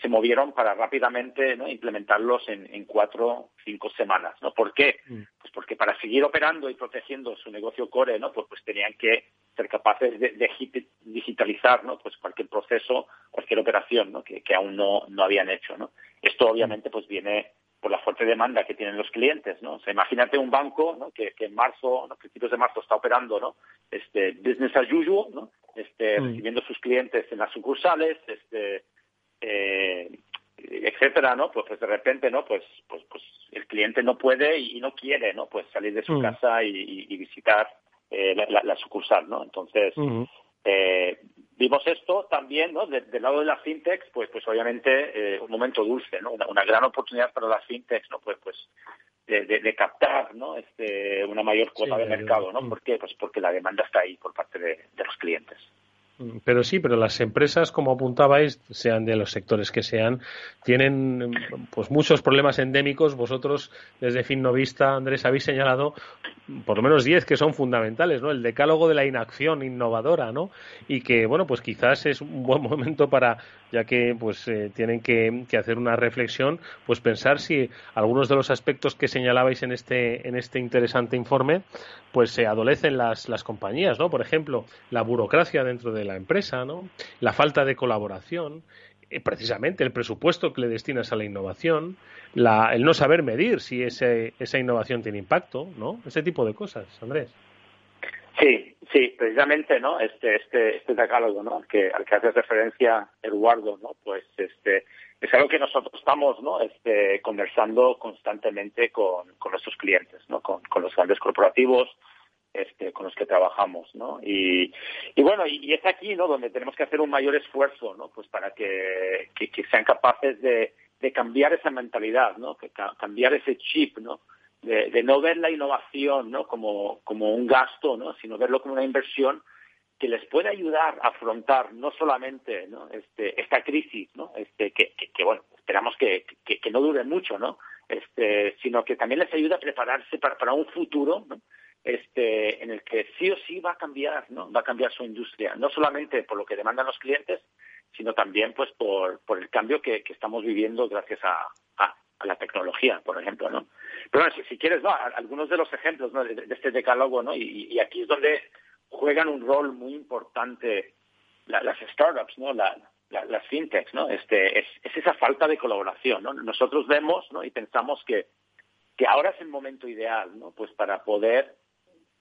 se movieron para rápidamente ¿no? implementarlos en, en cuatro cinco semanas no por qué mm. pues porque para seguir operando y protegiendo su negocio core no pues, pues tenían que ser capaces de, digitalizar ¿no? pues cualquier proceso cualquier operación ¿no? que, aún no, no habían hecho no esto obviamente pues viene por la fuerte demanda que tienen los clientes, ¿no? O sea, imagínate un banco, ¿no? Que, en marzo, a principios de marzo está operando, ¿no? Este business as usual, ¿no? Este, mm. recibiendo sus clientes en las sucursales, este, eh, etcétera, ¿no? Pues, pues, de repente, ¿no? Pues, pues, pues el cliente no puede y no quiere, ¿no? Pues salir de su mm. casa y, visitar eh, la, sucursal, ¿no? Entonces, eh, vimos esto también, ¿no? del lado de las fintechs, pues, pues obviamente eh, un momento dulce, ¿no? Una, gran oportunidad para las fintechs, ¿no? Pues, pues de, captar, ¿no? Este, una mayor cuota de mercado, ¿no? ¿Por qué? Pues porque la demanda está ahí por parte de los clientes. Pero sí, pero las empresas, como apuntabais, sean de los sectores que sean, tienen pues muchos problemas endémicos. Vosotros, desde Finnovista, Andrés, habéis señalado por lo menos 10 que son fundamentales, ¿no? El decálogo de la inacción innovadora, ¿no? Y que, bueno, pues quizás es un buen momento para, ya que pues eh, tienen que, hacer una reflexión, pues pensar si algunos de los aspectos que señalabais en este, en este interesante informe, pues se adolecen las, las compañías, ¿no? Por ejemplo, la burocracia dentro de la empresa, ¿no? La falta de colaboración, eh, precisamente el presupuesto que le destinas a la innovación, la, el no saber medir si ese, esa innovación tiene impacto, ¿no? Ese tipo de cosas, Andrés. Sí, sí, precisamente, ¿no? Este, este, este decálogo, ¿no? Que, al que hace referencia Eduardo, ¿no? Pues, este, es algo que nosotros estamos, ¿no? Este, conversando constantemente con, con nuestros clientes, ¿no? Con, con los grandes corporativos, este, con los que trabajamos, ¿no? Y, bueno, y, es aquí, ¿no? Donde tenemos que hacer un mayor esfuerzo, ¿no? Pues para que, sean capaces de, de, cambiar esa mentalidad, ¿no? Que cambiar ese chip, ¿no? De, no ver la innovación, ¿no? Como, un gasto, ¿no? Sino verlo como una inversión que les puede ayudar a afrontar no solamente ¿no? Este, esta crisis, ¿no? Este, que, bueno, esperamos que, que, no dure mucho, ¿no? Este, sino que también les ayuda a prepararse para, para un futuro, ¿no? Este, en el que sí o sí va a cambiar, ¿no? Va a cambiar su industria, no solamente por lo que demandan los clientes, sino también pues por, por el cambio que, que estamos viviendo gracias a, a, la tecnología, por ejemplo, ¿no? Pero bueno, si, quieres, ¿no? algunos de los ejemplos de, este decálogo, ¿no? Y, aquí es donde juegan un rol muy importante las startups, ¿no? La, las fintechs, ¿no? Este, es, es, esa falta de colaboración, ¿no? Nosotros vemos, ¿no? Y pensamos que, que ahora es el momento ideal, ¿no? Pues para poder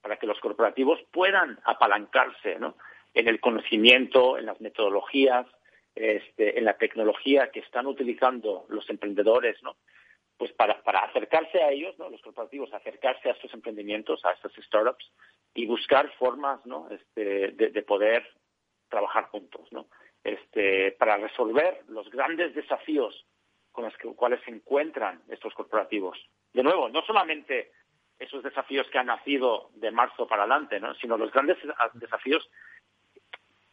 para que los corporativos puedan apalancarse ¿no? en el conocimiento, en las metodologías, este, en la tecnología que están utilizando los emprendedores, ¿no? Pues para, para acercarse a ellos, ¿no? Los corporativos, acercarse a estos emprendimientos, a estas startups y buscar formas, ¿no? Este, de, poder trabajar juntos, ¿no? Este, para resolver los grandes desafíos con los cuales se encuentran estos corporativos. De nuevo, no solamente esos desafíos que han nacido de marzo para adelante, ¿no? sino los grandes desafíos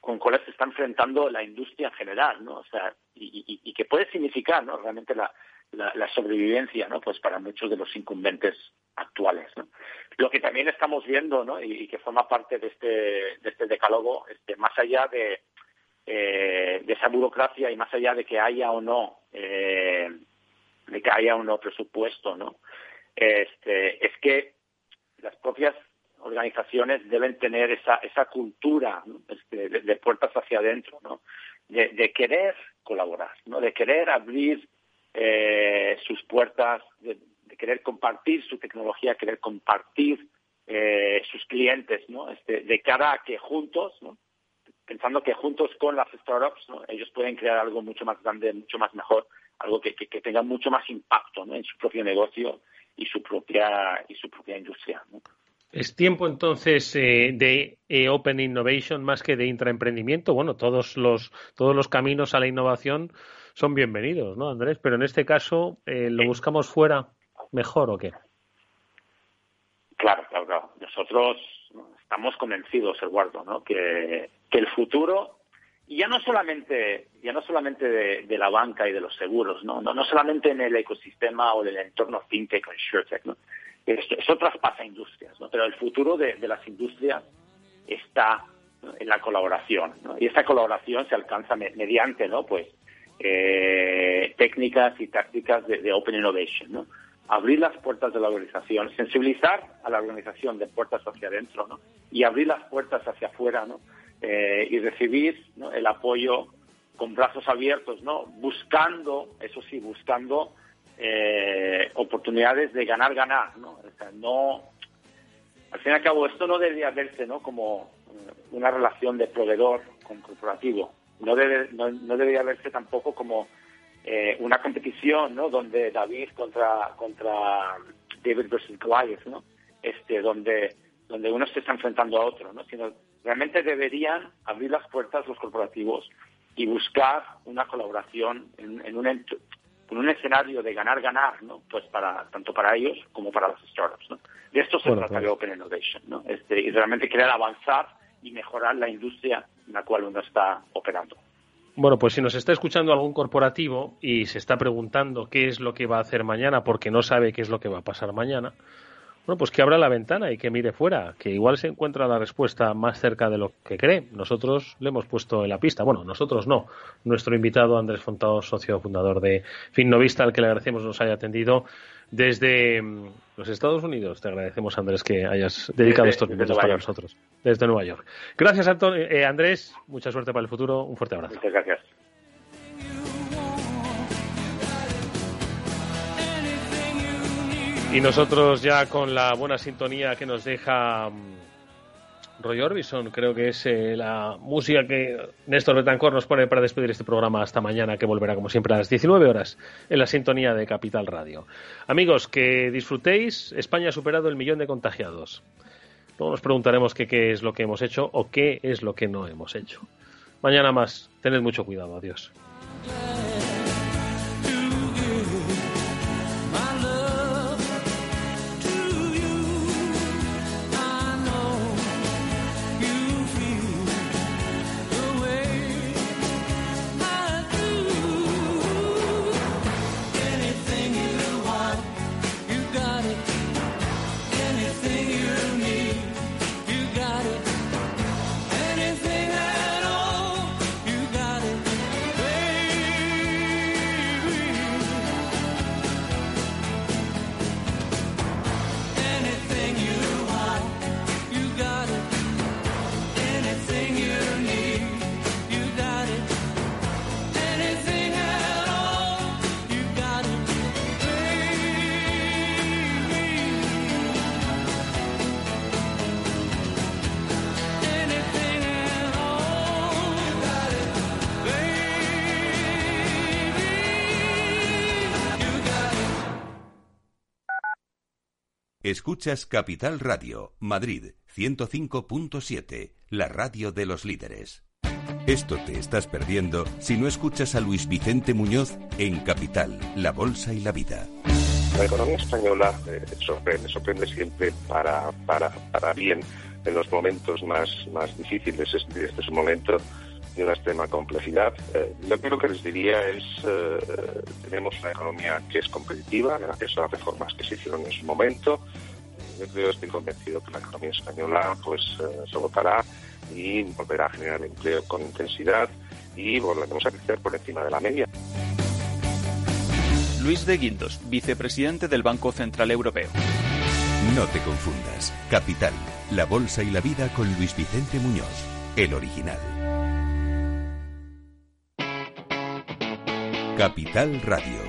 con cuales se está enfrentando la industria en general, ¿no? O sea, y, y, que puede significar, ¿no? Realmente la, la, sobrevivencia, ¿no? Pues para muchos de los incumbentes actuales. Lo que también estamos viendo, ¿no? Y, que forma parte de este, de este decálogo, más allá de, eh, de esa burocracia y más allá de que haya o no, eh, que haya o no presupuesto, ¿no? Este, es que las propias organizaciones deben tener esa, esa cultura este, de, puertas hacia adentro, ¿no? De, querer colaborar, ¿no? De querer abrir eh, sus puertas, de, querer compartir su tecnología, querer compartir eh, sus clientes, ¿no? Este, de cara a que juntos, ¿no? pensando que juntos con las startups ¿no? ellos pueden crear algo mucho más grande, mucho más mejor, algo que, que, tenga mucho más impacto en su propio negocio y su propia y su propia industria. ¿no? Es tiempo entonces eh, de eh, Open Innovation más que de intraemprendimiento. Bueno, todos los todos los caminos a la innovación son bienvenidos, ¿no, Andrés? Pero en este caso, eh, ¿lo buscamos fuera mejor o qué? Claro, claro, claro. Nosotros estamos convencidos, Eduardo, ¿no? que, que el futuro y ya no solamente ya no solamente de, la banca y de los seguros no no, no solamente en el ecosistema o en el entorno fintech o insurtech no eso, traspasa industrias ¿no? pero el futuro de, las industrias está en la colaboración ¿no? y esa colaboración se alcanza mediante no pues eh, técnicas y tácticas de, Open Innovation, ¿no? Abrir las puertas de la organización, sensibilizar a la organización de puertas hacia adentro, ¿no? Y abrir las puertas hacia afuera, ¿no? Eh, y recibir el apoyo con brazos abiertos, ¿no? Buscando, eso sí, buscando eh, oportunidades de ganar, ganar, ¿no? No, al fin y al cabo, esto no debería verse, ¿no? Como una relación de proveedor con corporativo no, debe, no, debería verse tampoco como eh, una competición, ¿no? Donde David contra contra David versus Goliath, ¿no? Este, donde donde uno se está enfrentando a otro, ¿no? Sino realmente deberían abrir las puertas los corporativos y buscar una colaboración en, un en un escenario de ganar ganar, ¿no? Pues para tanto para ellos como para las startups, ¿no? De esto se trata de Open Innovation, ¿no? Este, y realmente querer avanzar y mejorar la industria en la cual uno está operando. Bueno, pues si nos está escuchando algún corporativo y se está preguntando qué es lo que va a hacer mañana porque no sabe qué es lo que va a pasar mañana, bueno, pues que abra la ventana y que mire fuera, que igual se encuentra la respuesta más cerca de lo que cree. Nosotros le hemos puesto en la pista. Bueno, nosotros no. Nuestro invitado Andrés Fontado, socio fundador de Finnovista, al que le agradecemos nos haya atendido desde mm, los Estados Unidos. Te agradecemos, Andrés, que hayas dedicado estos minutos para nosotros. Desde Nueva York. Gracias, eh, Andrés. Mucha suerte para el futuro. Un fuerte abrazo. Muchas gracias. Y nosotros ya con la buena sintonía que nos deja mm, Roy Orbison, creo que es eh, la música que Néstor Betancor nos pone para despedir este programa hasta mañana, que volverá como siempre a las 19 horas en la sintonía de Capital Radio. Amigos, que disfrutéis. España ha superado el millón de contagiados. Luego nos preguntaremos qué es lo que hemos hecho o qué es lo que no hemos hecho. Mañana más. Tened mucho cuidado. Adiós. Escuchas Capital Radio, Madrid 105.7, la radio de los líderes. Esto te estás perdiendo si no escuchas a Luis Vicente Muñoz en Capital, La Bolsa y la Vida. La economía española eh, sorprende, sorprende siempre para, para, para bien en los momentos más, más difíciles. Este, este es un momento de una extrema complejidad. Eh, yo creo que les diría es, eh, tenemos una economía que es competitiva gracias a las reformas que se hicieron en su momento. Yo creo, estoy convencido que la economía española pues eh, se votará y volverá a generar empleo con intensidad y volveremos a crecer por encima de la media. Luis de Guindos, vicepresidente del Banco Central Europeo. No te confundas. Capital, la bolsa y la vida con Luis Vicente Muñoz, el original. Capital Radio.